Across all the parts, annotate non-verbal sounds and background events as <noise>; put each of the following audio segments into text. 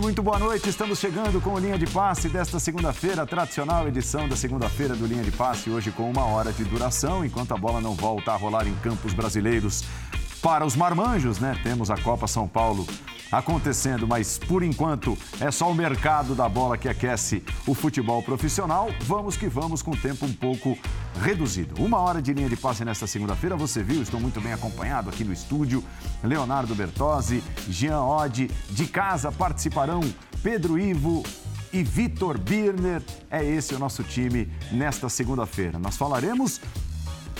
Muito boa noite. Estamos chegando com o Linha de Passe desta segunda-feira, tradicional edição da segunda-feira do Linha de Passe, hoje com uma hora de duração, enquanto a bola não volta a rolar em campos brasileiros. Para os marmanjos, né? Temos a Copa São Paulo acontecendo, mas por enquanto é só o mercado da bola que aquece o futebol profissional. Vamos que vamos com o tempo um pouco reduzido. Uma hora de linha de passe nesta segunda-feira, você viu, estou muito bem acompanhado aqui no estúdio. Leonardo Bertozzi, Jean Oddi, de casa participarão Pedro Ivo, e Vitor Birner. É esse o nosso time nesta segunda-feira. Nós falaremos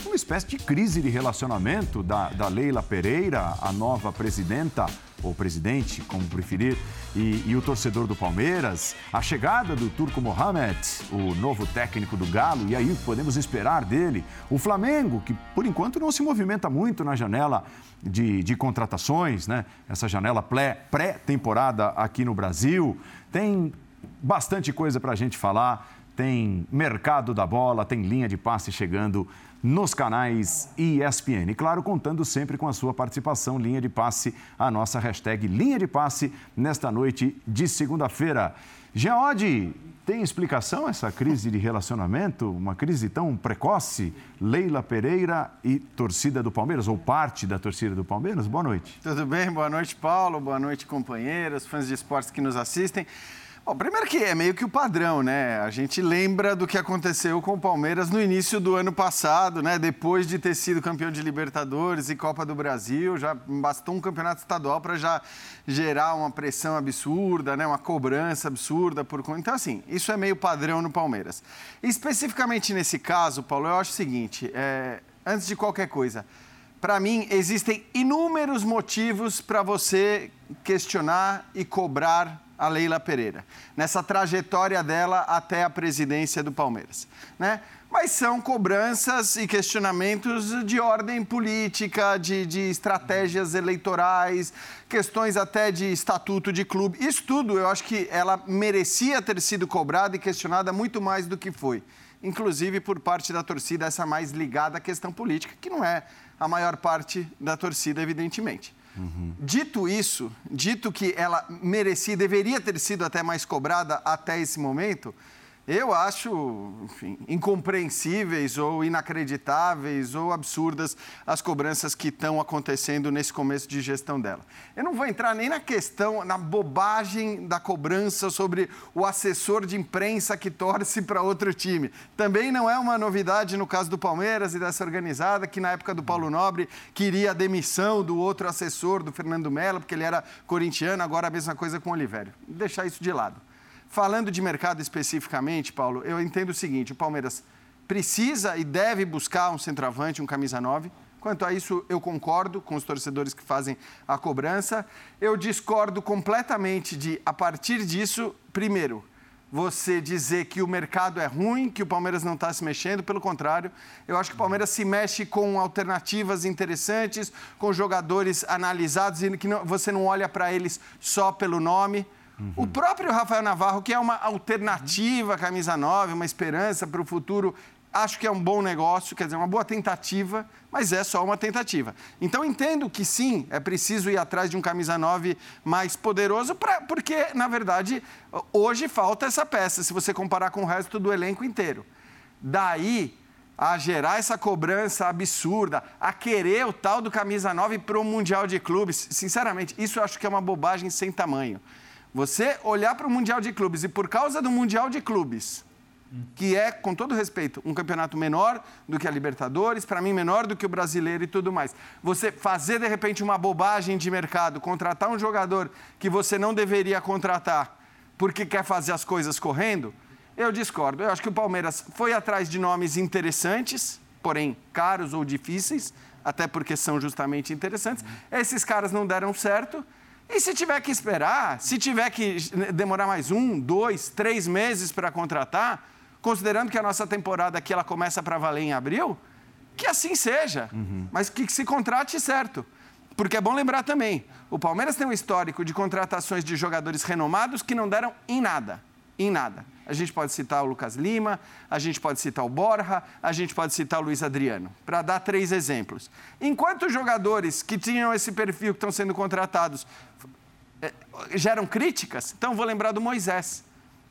uma espécie de crise de relacionamento da, da Leila Pereira, a nova presidenta ou presidente, como preferir, e, e, o torcedor do Palmeiras, a chegada do Turco Mohamed, o novo técnico do Galo, e aí podemos esperar dele. O Flamengo, que por enquanto não se movimenta muito na janela de, de contratações, né? Essa janela pré-temporada aqui no Brasil. Tem bastante coisa para a gente falar. Tem mercado da bola, tem linha de passe chegando nos canais ESPN. E claro, contando sempre com a sua participação, linha de passe, a nossa hashtag linha de passe nesta noite de segunda-feira. Geode, tem explicação essa crise de relacionamento? Uma crise tão precoce? Leila Pereira e torcida do Palmeiras, ou parte da torcida do Palmeiras? Boa noite. Tudo bem? Boa noite, Paulo. Boa noite, companheiros, fãs de esportes que nos assistem. Bom, primeiro que é meio que o padrão, né? A gente lembra do que aconteceu com o Palmeiras no início do ano passado, né? Depois de ter sido campeão de Libertadores e Copa do Brasil, já bastou um campeonato estadual para já gerar uma pressão absurda, né? Uma cobrança absurda por Então, assim, isso é meio padrão no Palmeiras. Especificamente nesse caso, Paulo, eu acho o seguinte: é... antes de qualquer coisa, para mim existem inúmeros motivos para você questionar e cobrar a Leila Pereira, nessa trajetória dela até a presidência do Palmeiras. Né? Mas são cobranças e questionamentos de ordem política, de, de estratégias eleitorais, questões até de estatuto de clube. Isso tudo eu acho que ela merecia ter sido cobrada e questionada muito mais do que foi. Inclusive por parte da torcida, essa mais ligada à questão política, que não é a maior parte da torcida, evidentemente. Uhum. Dito isso, dito que ela merecia, deveria ter sido até mais cobrada até esse momento, eu acho, enfim, incompreensíveis ou inacreditáveis ou absurdas as cobranças que estão acontecendo nesse começo de gestão dela. Eu não vou entrar nem na questão, na bobagem da cobrança sobre o assessor de imprensa que torce para outro time. Também não é uma novidade no caso do Palmeiras e dessa organizada, que na época do Paulo Nobre queria a demissão do outro assessor, do Fernando Mello, porque ele era corintiano, agora a mesma coisa com o Olivério. Vou deixar isso de lado. Falando de mercado especificamente, Paulo, eu entendo o seguinte: o Palmeiras precisa e deve buscar um centroavante, um camisa 9. Quanto a isso, eu concordo com os torcedores que fazem a cobrança. Eu discordo completamente de, a partir disso, primeiro, você dizer que o mercado é ruim, que o Palmeiras não está se mexendo. Pelo contrário, eu acho que o Palmeiras se mexe com alternativas interessantes, com jogadores analisados e que não, você não olha para eles só pelo nome. Uhum. O próprio Rafael Navarro, que é uma alternativa camisa 9, uma esperança para o futuro, acho que é um bom negócio, quer dizer, uma boa tentativa, mas é só uma tentativa. Então entendo que sim, é preciso ir atrás de um camisa 9 mais poderoso, pra, porque, na verdade, hoje falta essa peça, se você comparar com o resto do elenco inteiro. Daí a gerar essa cobrança absurda, a querer o tal do camisa 9 para o Mundial de Clubes, sinceramente, isso eu acho que é uma bobagem sem tamanho. Você olhar para o Mundial de Clubes e por causa do Mundial de Clubes, que é, com todo respeito, um campeonato menor do que a Libertadores, para mim menor do que o brasileiro e tudo mais. Você fazer de repente uma bobagem de mercado, contratar um jogador que você não deveria contratar porque quer fazer as coisas correndo, eu discordo. Eu acho que o Palmeiras foi atrás de nomes interessantes, porém caros ou difíceis, até porque são justamente interessantes. Esses caras não deram certo e se tiver que esperar, se tiver que demorar mais um, dois, três meses para contratar, considerando que a nossa temporada aqui ela começa para valer em abril, que assim seja, uhum. mas que se contrate certo. Porque é bom lembrar também, o Palmeiras tem um histórico de contratações de jogadores renomados que não deram em nada, em nada. A gente pode citar o Lucas Lima, a gente pode citar o Borja, a gente pode citar o Luiz Adriano, para dar três exemplos. Enquanto os jogadores que tinham esse perfil que estão sendo contratados é, geram críticas, então vou lembrar do Moisés.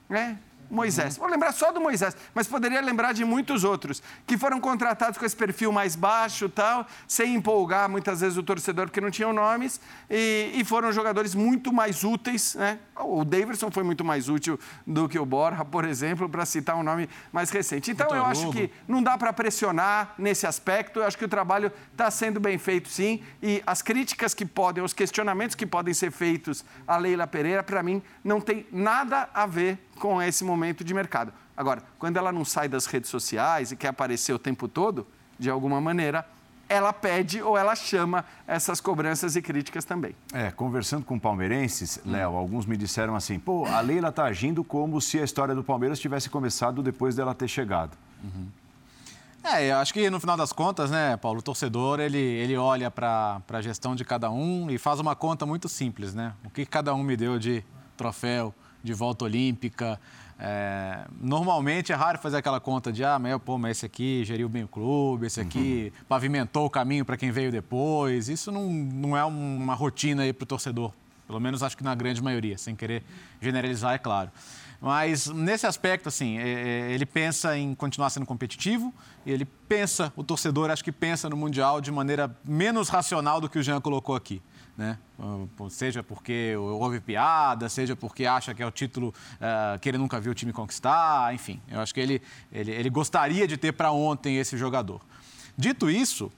Né? Moisés. Vou lembrar só do Moisés, mas poderia lembrar de muitos outros que foram contratados com esse perfil mais baixo, tal, sem empolgar muitas vezes o torcedor porque não tinham nomes e, e foram jogadores muito mais úteis, né? O Davidson foi muito mais útil do que o Borja, por exemplo, para citar um nome mais recente. Então eu acho que não dá para pressionar nesse aspecto. Eu acho que o trabalho está sendo bem feito, sim. E as críticas que podem, os questionamentos que podem ser feitos à Leila Pereira, para mim, não tem nada a ver com esse momento de mercado. Agora, quando ela não sai das redes sociais e quer aparecer o tempo todo, de alguma maneira, ela pede ou ela chama essas cobranças e críticas também. É, conversando com palmeirenses, Léo, alguns me disseram assim: pô, a Leila está agindo como se a história do Palmeiras tivesse começado depois dela ter chegado. Uhum. É, eu acho que no final das contas, né, Paulo, o torcedor ele, ele olha para a gestão de cada um e faz uma conta muito simples, né? O que cada um me deu de troféu, de volta olímpica, é, normalmente é raro fazer aquela conta de, ah, mas, pô, mas esse aqui geriu bem o clube, esse aqui uhum. pavimentou o caminho para quem veio depois. Isso não, não é uma rotina aí para o torcedor. Pelo menos acho que na grande maioria, sem querer generalizar, é claro. Mas nesse aspecto, assim, é, é, ele pensa em continuar sendo competitivo, ele pensa, o torcedor acho que pensa no Mundial de maneira menos racional do que o Jean colocou aqui né? Seja porque houve piada, seja porque acha que é o título uh, que ele nunca viu o time conquistar, enfim. Eu acho que ele, ele, ele gostaria de ter para ontem esse jogador. Dito isso,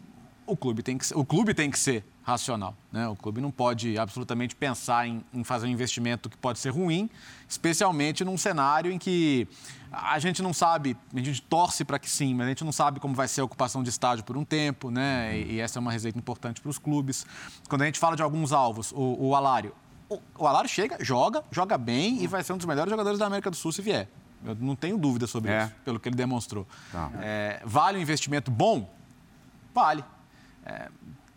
o clube tem que, o clube tem que ser racional. Né? O clube não pode absolutamente pensar em, em, fazer um investimento que pode ser ruim, especialmente num cenário em que a gente não sabe, a gente torce para que sim, mas a gente não sabe como vai ser a ocupação de estádio por um tempo, né? E, e essa é uma receita importante para os clubes. Quando a gente fala de alguns alvos, o, o Alário, o, o Alário chega, joga, joga bem e vai ser um dos melhores jogadores da América do Sul se vier. Eu não tenho dúvida sobre é. isso, pelo que ele demonstrou. Tá. É, vale um investimento bom? Vale. É,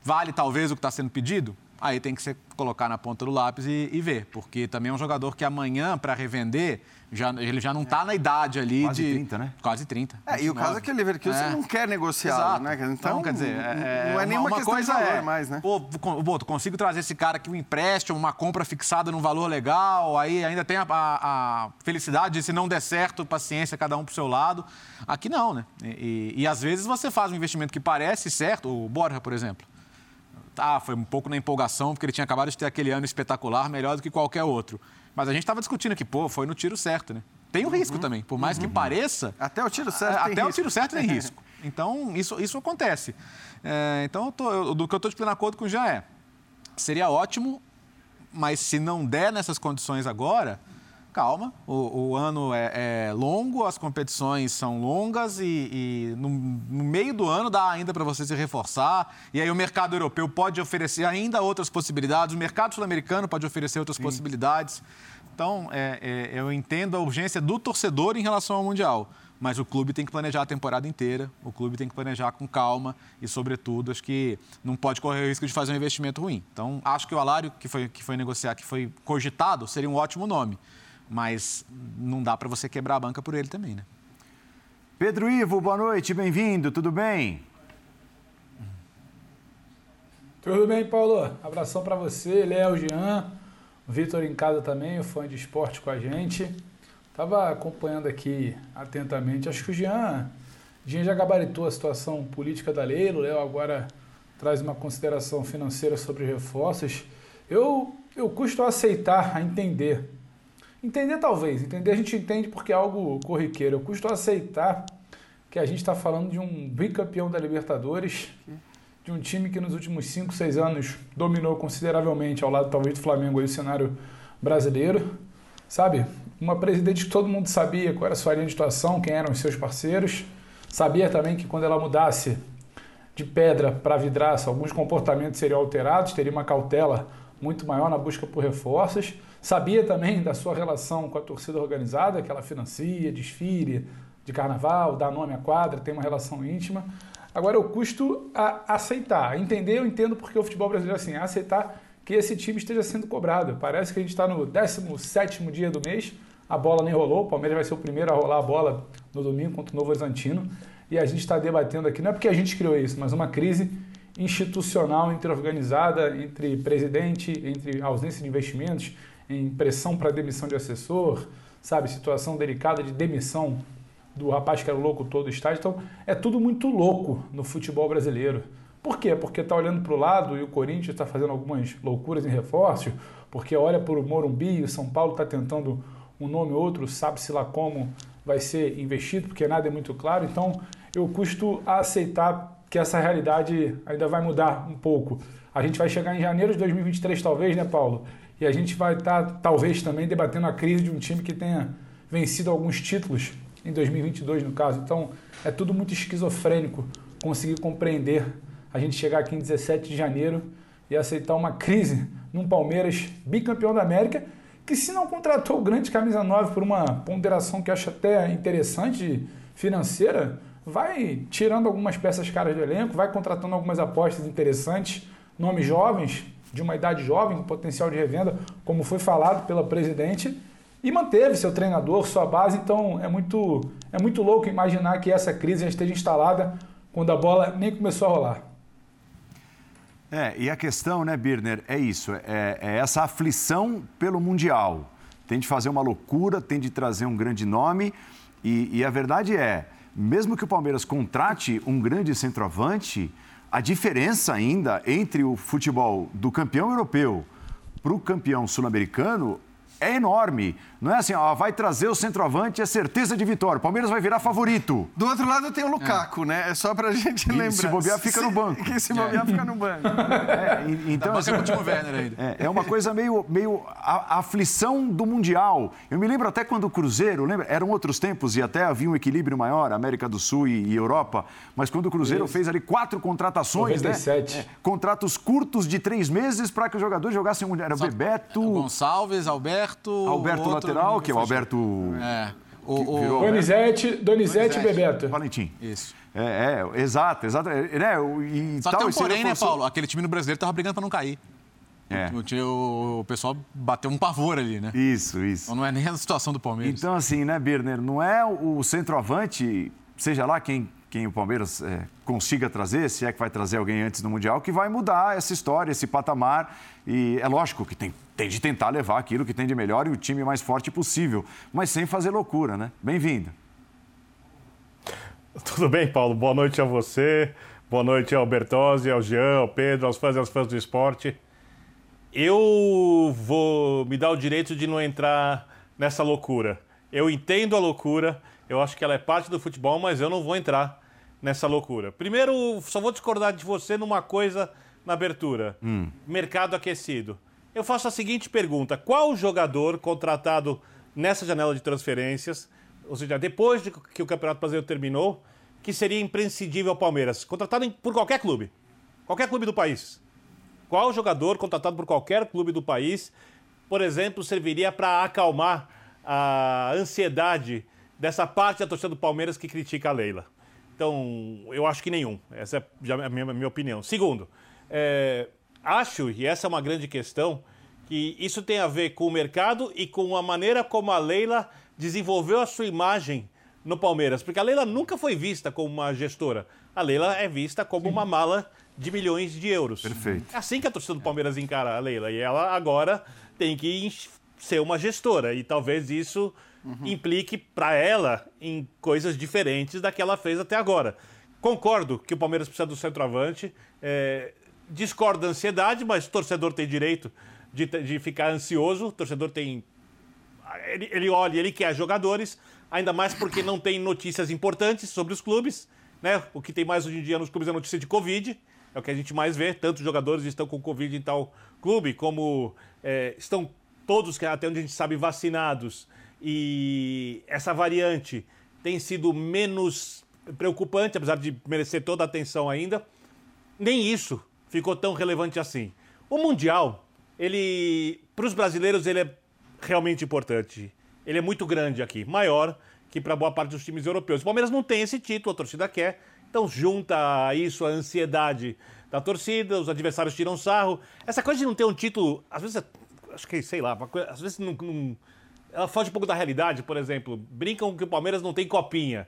vale talvez o que está sendo pedido? Aí tem que ser colocar na ponta do lápis e, e ver, porque também é um jogador que amanhã, para revender, já, ele já não está na idade ali quase de... Quase 30, né? Quase 30. É, e o caso é que o Leverkusen é. não quer negociar, né? Então, então, quer dizer, é, não é nenhuma uma, coisa de valor é, mais, né? Pô, pô, consigo trazer esse cara aqui um empréstimo, uma compra fixada num valor legal, aí ainda tem a, a, a felicidade de se não der certo, paciência, cada um pro seu lado. Aqui não, né? E, e, e às vezes você faz um investimento que parece certo, o Borja, por exemplo. Ah, foi um pouco na empolgação, porque ele tinha acabado de ter aquele ano espetacular, melhor do que qualquer outro. Mas a gente estava discutindo que, pô, foi no tiro certo, né? Tem o risco uhum. também, por mais uhum. que pareça. Até o tiro certo. Até o tiro certo tem <laughs> risco. Então, isso, isso acontece. É, então, eu tô, eu, do que eu estou de pleno acordo com já é. Seria ótimo, mas se não der nessas condições agora, calma. O, o ano é, é, longo, as competições são longas e, e no, no, meio do ano dá ainda para você se reforçar. E aí o mercado europeu pode oferecer ainda outras possibilidades, o mercado sul-americano pode oferecer outras Sim. possibilidades. Então, é, é, eu entendo a urgência do torcedor em relação ao Mundial. Mas o clube tem que planejar a temporada inteira, o clube tem que planejar com calma e, sobretudo, acho que não pode correr o risco de fazer um investimento ruim. Então, acho que o Alário, que foi, que foi negociar, que foi cogitado, seria um ótimo nome mas não dá para você quebrar a banca por ele também, né? Pedro Ivo, boa noite, bem-vindo, tudo bem? Tudo bem, Paulo? Abração para você, Léo, Jean, o Vitor em casa também, o fã de esporte com a gente. Tava acompanhando aqui atentamente, acho que o Jean, Jean já gabaritou a situação política da lei, o Léo agora traz uma consideração financeira sobre reforços. Eu, eu custo a aceitar, a entender Entender talvez, entender a gente entende porque é algo corriqueiro. Eu custo aceitar que a gente está falando de um bicampeão da Libertadores, de um time que nos últimos 5, 6 anos dominou consideravelmente, ao lado talvez do Flamengo, aí, o cenário brasileiro. Sabe? Uma presidente que todo mundo sabia qual era a sua linha de situação, quem eram os seus parceiros. Sabia também que quando ela mudasse de pedra para vidraça, alguns comportamentos seriam alterados, teria uma cautela muito maior na busca por reforços. Sabia também da sua relação com a torcida organizada, que ela financia, desfile de carnaval, dá nome à quadra, tem uma relação íntima. Agora, eu custo a aceitar. Entender, eu entendo porque o futebol brasileiro assim, aceitar que esse time esteja sendo cobrado. Parece que a gente está no 17 dia do mês, a bola nem rolou, o Palmeiras vai ser o primeiro a rolar a bola no domingo contra o Novo Horizontino. E a gente está debatendo aqui, não é porque a gente criou isso, mas uma crise institucional interorganizada entre presidente, entre ausência de investimentos, em pressão para demissão de assessor, sabe, situação delicada de demissão do rapaz que era louco todo o estádio. Então, é tudo muito louco no futebol brasileiro. Por quê? Porque está olhando para o lado e o Corinthians está fazendo algumas loucuras em reforço, porque olha para o Morumbi e o São Paulo está tentando um nome ou outro, sabe-se lá como vai ser investido, porque nada é muito claro. Então, eu custo a aceitar que essa realidade ainda vai mudar um pouco. A gente vai chegar em janeiro de 2023, talvez, né, Paulo? E a gente vai estar, tá, talvez, também debatendo a crise de um time que tenha vencido alguns títulos em 2022, no caso. Então, é tudo muito esquizofrênico conseguir compreender a gente chegar aqui em 17 de janeiro e aceitar uma crise num Palmeiras bicampeão da América, que se não contratou o grande camisa 9 por uma ponderação que acho até interessante financeira, vai tirando algumas peças caras do elenco, vai contratando algumas apostas interessantes, nomes jovens, de uma idade jovem, com potencial de revenda, como foi falado pela presidente, e manteve seu treinador, sua base. Então é muito, é muito louco imaginar que essa crise já esteja instalada quando a bola nem começou a rolar. É, e a questão, né, Birner, é isso: é, é essa aflição pelo Mundial. Tem de fazer uma loucura, tem de trazer um grande nome, e, e a verdade é mesmo que o Palmeiras contrate um grande centroavante, a diferença ainda entre o futebol do campeão europeu para o campeão sul-americano é enorme. Não é assim, ó, vai trazer o centroavante, é certeza de vitória. O Palmeiras vai virar favorito. Do outro lado tem o Lukaku, é. né? É só pra gente e lembrar. Se bobear, fica se, no banco. Que <laughs> se bobear, é. fica no banco. É, então, assim, é, é uma coisa meio, meio a, a, aflição do Mundial. Eu me lembro até quando o Cruzeiro, lembra? Eram outros tempos e até havia um equilíbrio maior, América do Sul e, e Europa. Mas quando o Cruzeiro Isso. fez ali quatro contratações, 97. né? É, contratos curtos de três meses para que os jogadores jogassem o Mundial. Era o Bebeto... Gonçalves, Alberto... Alberto outro lateral, que é o Alberto. É. O, o... Donizete, Donizete e Bebeto. Valentim. Isso. É, é, exato, exato. É, né, e Só tal, tem um porém, né, Paulo? Aquele time no brasileiro tava brigando para não cair. É. O, o, pessoal bateu um pavor ali, né? Isso, isso. Então não é nem a situação do Palmeiras. Então, assim, né, Birner, não é o centroavante, seja lá quem quem o Palmeiras é, consiga trazer, se é que vai trazer alguém antes do Mundial, que vai mudar essa história, esse patamar. E é lógico que tem, tem de tentar levar aquilo que tem de melhor e o time mais forte possível, mas sem fazer loucura, né? Bem-vindo. Tudo bem, Paulo? Boa noite a você, boa noite ao Bertozzi, ao Jean, ao Pedro, aos fãs e aos fãs do esporte. Eu vou me dar o direito de não entrar nessa loucura. Eu entendo a loucura, eu acho que ela é parte do futebol, mas eu não vou entrar nessa loucura. Primeiro, só vou discordar de você numa coisa na abertura: hum. mercado aquecido. Eu faço a seguinte pergunta: qual jogador contratado nessa janela de transferências, ou seja, depois de que o Campeonato Brasileiro terminou, que seria imprescindível ao Palmeiras? Contratado por qualquer clube. Qualquer clube do país. Qual jogador contratado por qualquer clube do país, por exemplo, serviria para acalmar a ansiedade dessa parte da torcida do Palmeiras que critica a Leila? Então, eu acho que nenhum. Essa é a minha, a minha opinião. Segundo, é, acho, e essa é uma grande questão, que isso tem a ver com o mercado e com a maneira como a Leila desenvolveu a sua imagem no Palmeiras. Porque a Leila nunca foi vista como uma gestora. A Leila é vista como Sim. uma mala de milhões de euros. Perfeito. É assim que a torcida do Palmeiras encara a Leila. E ela agora tem que ser uma gestora. E talvez isso uhum. implique para ela em coisas diferentes da que ela fez até agora. Concordo que o Palmeiras precisa do centroavante, é, discordo da ansiedade, mas o torcedor tem direito de, de ficar ansioso, o torcedor tem. Ele, ele olha, ele quer jogadores, ainda mais porque não tem notícias importantes sobre os clubes. Né? O que tem mais hoje em dia nos clubes é notícia de Covid, é o que a gente mais vê. Tantos jogadores estão com Covid em tal clube, como é, estão todos, até onde a gente sabe, vacinados e essa variante tem sido menos preocupante, apesar de merecer toda a atenção ainda, nem isso ficou tão relevante assim. O Mundial, ele, para os brasileiros, ele é realmente importante. Ele é muito grande aqui, maior que para boa parte dos times europeus. O Palmeiras não tem esse título, a torcida quer, então junta isso a ansiedade da torcida, os adversários tiram sarro. Essa coisa de não ter um título, às vezes, é, acho que sei lá, às vezes não, não ela foge um pouco da realidade, por exemplo. Brincam que o Palmeiras não tem copinha.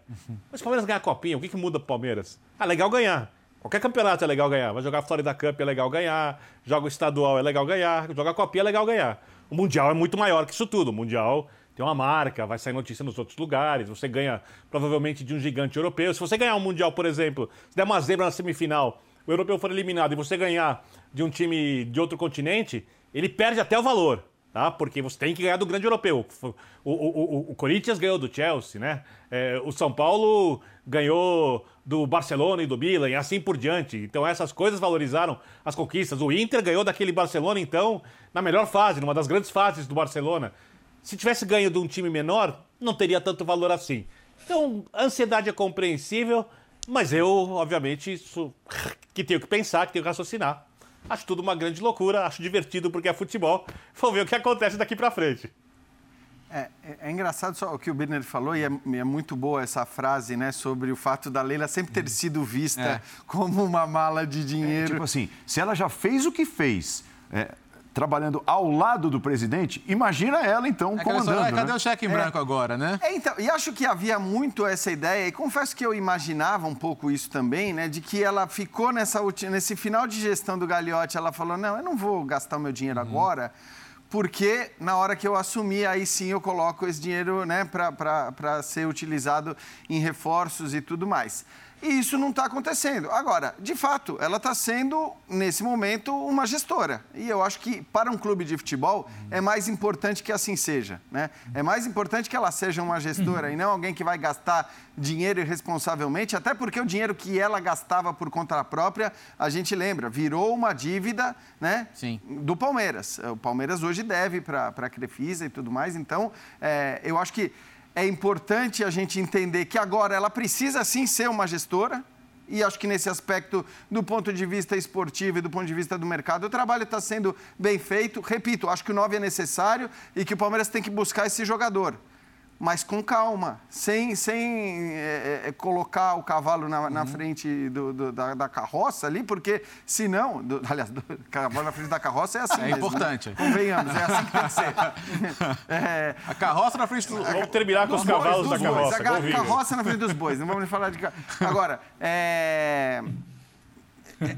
Mas se o Palmeiras ganhar copinha, o que, que muda pro Palmeiras? Ah, legal ganhar. Qualquer campeonato é legal ganhar. Vai jogar Florida Cup é legal ganhar, joga o estadual é legal ganhar, jogar Copinha é legal ganhar. O Mundial é muito maior que isso tudo. O Mundial tem uma marca, vai sair notícia nos outros lugares, você ganha provavelmente de um gigante europeu. Se você ganhar um Mundial, por exemplo, se der uma zebra na semifinal, o europeu for eliminado e você ganhar de um time de outro continente, ele perde até o valor tá? Porque você tem que ganhar do grande europeu. O, o, o, o Corinthians ganhou do Chelsea, né? É, o São Paulo ganhou do Barcelona e do Milan e assim por diante. Então essas coisas valorizaram as conquistas. O Inter ganhou daquele Barcelona, então, na melhor fase, numa das grandes fases do Barcelona. Se tivesse ganho de um time menor, não teria tanto valor assim. Então, ansiedade é compreensível, mas eu, obviamente, isso, que tenho que pensar, que tenho que raciocinar. Acho tudo uma grande loucura, acho divertido porque é futebol. Vamos ver o que acontece daqui para frente. É, é, é, engraçado só o que o Birner falou, e é, é, muito boa essa frase, né, sobre o fato da Leila sempre ter sido vista é. como uma mala de dinheiro. tipo assim, se ela já fez o que fez, é, trabalhando ao lado do presidente, imagina ela então é comandando. Só, cadê né? o cheque em branco agora, né? É, então, e acho que havia muito essa ideia, e confesso que eu imaginava um pouco isso também, né? De que ela ficou nessa, nesse final de gestão do Gagliotti, ela falou: não, eu não vou gastar o meu dinheiro uhum. agora porque na hora que eu assumir, aí sim eu coloco esse dinheiro né, para ser utilizado em reforços e tudo mais. E isso não está acontecendo. Agora, de fato, ela está sendo, nesse momento, uma gestora. E eu acho que, para um clube de futebol, é mais importante que assim seja. Né? É mais importante que ela seja uma gestora e não alguém que vai gastar dinheiro irresponsavelmente, até porque o dinheiro que ela gastava por conta própria, a gente lembra, virou uma dívida né, Sim. do Palmeiras. O Palmeiras hoje deve para a Crefisa e tudo mais. Então, é, eu acho que é importante a gente entender que agora ela precisa sim ser uma gestora. E acho que nesse aspecto, do ponto de vista esportivo e do ponto de vista do mercado, o trabalho está sendo bem feito. Repito, acho que o 9 é necessário e que o Palmeiras tem que buscar esse jogador mas com calma, sem, sem é, é, colocar o cavalo na, na uhum. frente do, do, da, da, carroça ali, porque senão, do, <laughs> aliás, o cavalo na frente da carroça é assim. É mesmo, né? importante. Né? Convenhamos, é assim que tem que ser. <laughs> É, a carroça na frente do. Vamos terminar com os cavalos da carroça. A carroça na frente dos bois, não vamos nem falar de. Agora, é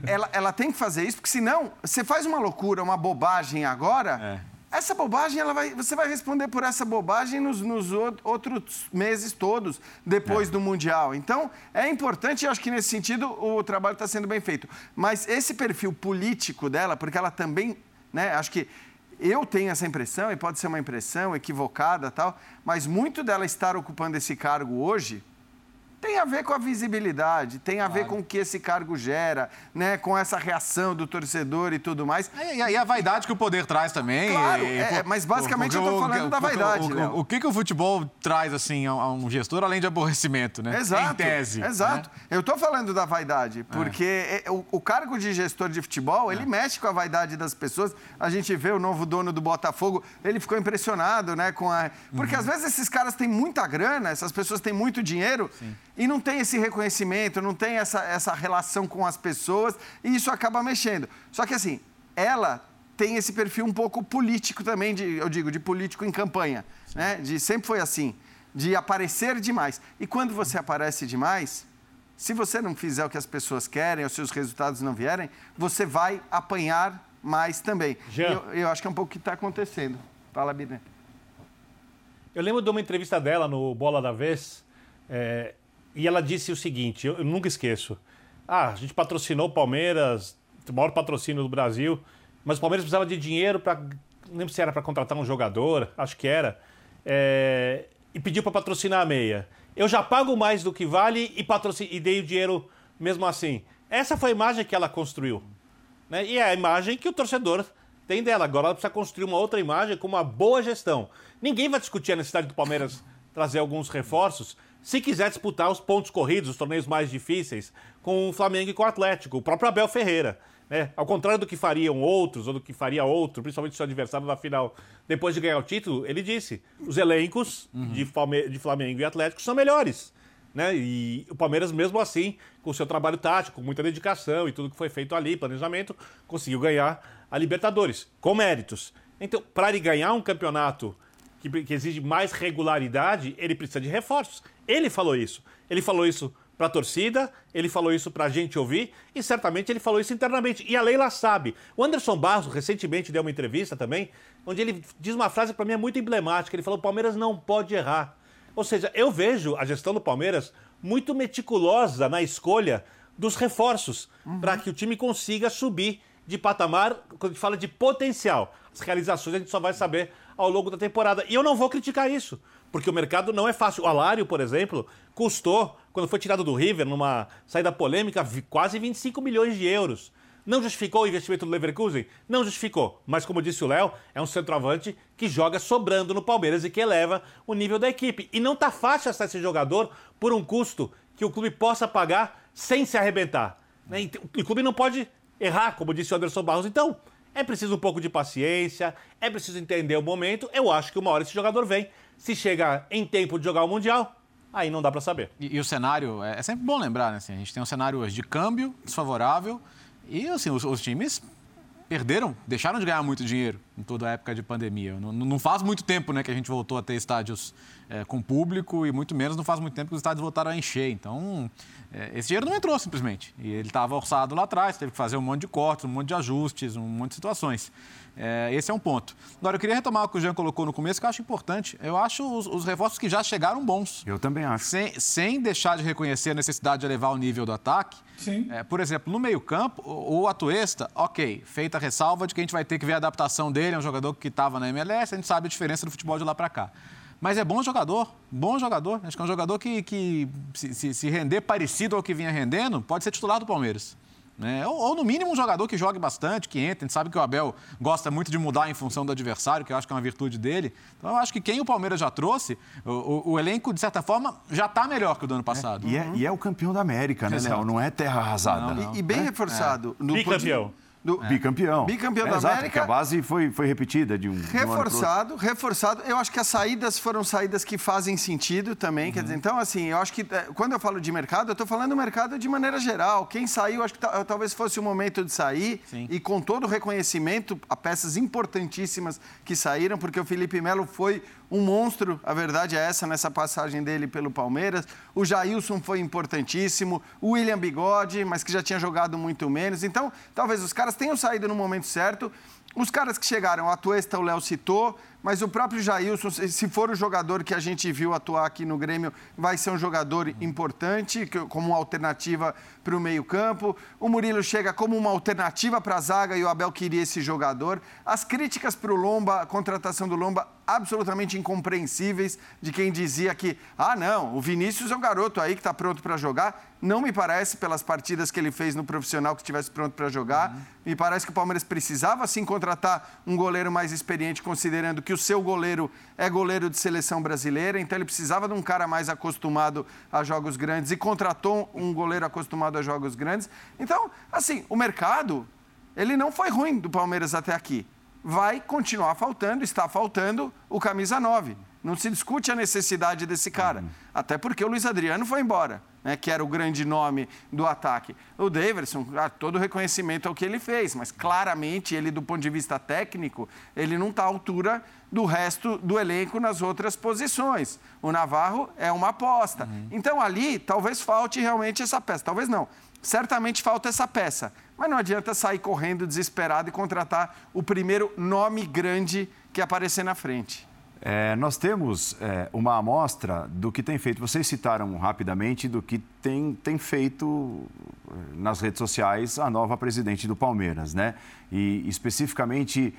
ela, ela, tem que fazer isso, porque senão você faz uma loucura, uma bobagem agora, é. Essa bobagem, ela vai, você vai responder por essa bobagem nos, nos outros meses todos, depois é. do Mundial. Então, é importante, eu acho que nesse sentido o trabalho está sendo bem feito. Mas esse perfil político dela, porque ela também, né, acho que eu tenho essa impressão, e pode ser uma impressão equivocada tal, mas muito dela estar ocupando esse cargo hoje tem a ver com a visibilidade, tem a claro. ver com o que esse cargo gera, né? com essa reação do torcedor e tudo mais. E, e a vaidade que o poder traz também. Claro, e, é, mas basicamente eu estou falando da vaidade. O, o, o, que, que o futebol traz assim, a, um gestor, além de aborrecimento, né? Exato. Em tese. Exato. Né? Eu estou falando da vaidade, porque é. É, o, o, cargo de gestor de futebol, ele é. mexe com a vaidade das pessoas. A gente vê o novo dono do Botafogo, ele ficou impressionado né, com a. Porque uhum. às vezes esses caras têm muita grana, essas pessoas têm muito dinheiro. Sim e não tem esse reconhecimento, não tem essa, essa relação com as pessoas, e isso acaba mexendo. Só que assim, ela tem esse perfil um pouco político também, de, eu digo, de político em campanha. Né? De, sempre foi assim, de aparecer demais. E quando você aparece demais, se você não fizer o que as pessoas querem, ou se os resultados não vierem, você vai apanhar mais também. Eu, eu, acho que é um pouco o que está acontecendo. Fala, Bidê. Eu lembro de uma entrevista dela no Bola da Vez, é, e ela disse o seguinte: eu, eu nunca esqueço. Ah, a gente patrocinou o Palmeiras, o maior patrocínio do Brasil, mas o Palmeiras precisava de dinheiro para. Não lembro se era para contratar um jogador, acho que era. É, e pediu para patrocinar a meia. Eu já pago mais do que vale e, e dei o dinheiro mesmo assim. Essa foi a imagem que ela construiu. Né? E é a imagem que o torcedor tem dela. Agora ela precisa construir uma outra imagem com uma boa gestão. Ninguém vai discutir a necessidade do Palmeiras trazer alguns reforços se quiser disputar os pontos corridos, os torneios mais difíceis, com o Flamengo e com o Atlético, o próprio Abel Ferreira. Né? Ao contrário do que fariam outros, ou do que faria outro, principalmente seu adversário na final, depois de ganhar o título, ele disse: os elencos uhum. de, Flamengo e Atlético são melhores. Né? E o Palmeiras, mesmo assim, com o seu trabalho tático, com muita dedicação e tudo que foi feito ali, planejamento, conseguiu ganhar a Libertadores, com méritos. Então, para ele ganhar um campeonato que, que exige mais regularidade, ele precisa de reforços. Ele falou isso. Ele falou isso para a torcida, ele falou isso para a gente ouvir e certamente ele falou isso internamente. E a Leila sabe. O Anderson Barros recentemente deu uma entrevista também, onde ele diz uma frase para mim é muito emblemática. Ele falou: o Palmeiras não pode errar. Ou seja, eu vejo a gestão do Palmeiras muito meticulosa na escolha dos reforços uhum. para que o time consiga subir de patamar, quando a gente fala de potencial. As realizações a gente só vai saber ao longo da temporada. E eu não vou criticar isso porque o mercado não é fácil. O Alário, por exemplo, custou, quando foi tirado do River, numa saída polêmica, quase 25 milhões de euros. Não justificou o investimento do Leverkusen? Não justificou. Mas, como disse o Léo, é um centroavante que joga sobrando no Palmeiras e que eleva o nível da equipe. E não tá fácil achar esse jogador por um custo que o clube possa pagar sem se arrebentar. Né? O clube não pode errar, como disse o Anderson Barros. Então, é preciso um pouco de paciência, é preciso entender o momento. Eu acho que uma hora esse jogador vem. Se chega em tempo de jogar o Mundial, aí não dá para saber. E, e, o cenário, é, é sempre bom lembrar, né? Assim, a gente tem um cenário hoje de câmbio desfavorável e assim, os, os times perderam, deixaram de ganhar muito dinheiro em toda a época de pandemia. Não, não faz muito tempo né, que a gente voltou a ter estádios é, com público e muito menos não faz muito tempo que os estádios voltaram a encher. Então, é, esse dinheiro não entrou simplesmente. E ele estava orçado lá atrás, teve que fazer um monte de cortes, um monte de ajustes, um monte de situações. É, esse é um ponto. Agora, eu queria retomar o que o Jean colocou no começo, que eu acho importante. Eu acho os, os reforços que já chegaram bons. Eu também acho. Sem, sem deixar de reconhecer a necessidade de elevar o nível do ataque. Sim. É, por exemplo, no meio-campo, o, o Atuesta, ok, feita a ressalva de que a gente vai ter que ver a adaptação dele, é um jogador que estava na MLS, a gente sabe a diferença do futebol de lá para cá. Mas é bom jogador, bom jogador. Acho que é um jogador que, que se, se, se render parecido ao que vinha rendendo, pode ser titular do Palmeiras. Né? Ou, ou, no mínimo, um jogador que jogue bastante, que entre. A gente sabe que o Abel gosta muito de mudar em função do adversário, que eu acho que é uma virtude dele. Então, eu acho que quem o Palmeiras já trouxe, o, o, o elenco, de certa forma, já está melhor que o do ano passado. É, e, é, e, é, o campeão da América, né, Léo? Não é terra arrasada. Não, não. E, e, bem é. reforçado. É. No Bicampeão. Do... É. Bicampeão. Bicampeão é, da exato, América. a base foi, foi repetida de um. Reforçado, de um reforçado. Eu acho que as saídas foram saídas que fazem sentido também. Uhum. Quer dizer, então, assim, eu acho que é, quando eu falo de mercado, eu estou falando do mercado de maneira geral. Quem saiu, acho que talvez fosse o momento de sair. Sim. E com todo o reconhecimento a peças importantíssimas que saíram, porque o Felipe Melo foi um monstro, a verdade é essa, nessa passagem dele pelo Palmeiras. O Jailson foi importantíssimo, o William Bigode, mas que já tinha jogado muito menos. Então, talvez os caras tenham saído no momento certo. Os caras que chegaram, a Tuesta, o Léo citou, mas o próprio Jailson, se for o jogador que a gente viu atuar aqui no Grêmio, vai ser um jogador importante, como uma alternativa para o meio-campo. O Murilo chega como uma alternativa para a zaga e o Abel queria esse jogador. As críticas para o Lomba, a contratação do Lomba, absolutamente incompreensíveis, de quem dizia que, ah, não, o Vinícius é um garoto aí que está pronto para jogar. Não me parece, pelas partidas que ele fez no profissional, que estivesse pronto para jogar. Uhum. Me parece que o Palmeiras precisava sim contratar um goleiro mais experiente, considerando que o seu goleiro é goleiro de seleção brasileira, então ele precisava de um cara mais acostumado a jogos grandes e contratou um goleiro acostumado a jogos grandes. Então, assim, o mercado, ele não foi ruim do Palmeiras até aqui. Vai continuar faltando, está faltando o camisa 9. Não se discute a necessidade desse cara. Uhum. Até porque o Luiz Adriano foi embora né, que era o grande nome do ataque. O Davidson, ah, todo reconhecimento ao que ele fez, mas claramente ele, do ponto de vista técnico, ele não está à altura do resto do elenco nas outras posições. O Navarro é uma aposta. Uhum. Então ali talvez falte realmente essa peça. Talvez não. Certamente falta essa peça. Mas não adianta sair correndo desesperado e contratar o primeiro nome grande que aparecer na frente. É, nós temos é, uma amostra do que tem feito. Vocês citaram rapidamente do que tem, tem feito é, nas redes sociais a nova presidente do Palmeiras, né? E especificamente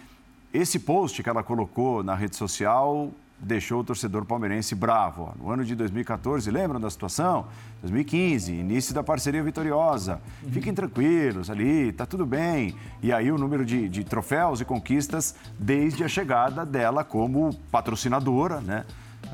esse post que ela colocou na rede social deixou o torcedor palmeirense bravo. No ano de 2014, lembram da situação? 2015, início da parceria vitoriosa. Fiquem tranquilos ali, tá tudo bem. E aí o número de, de troféus e conquistas desde a chegada dela como patrocinadora, né?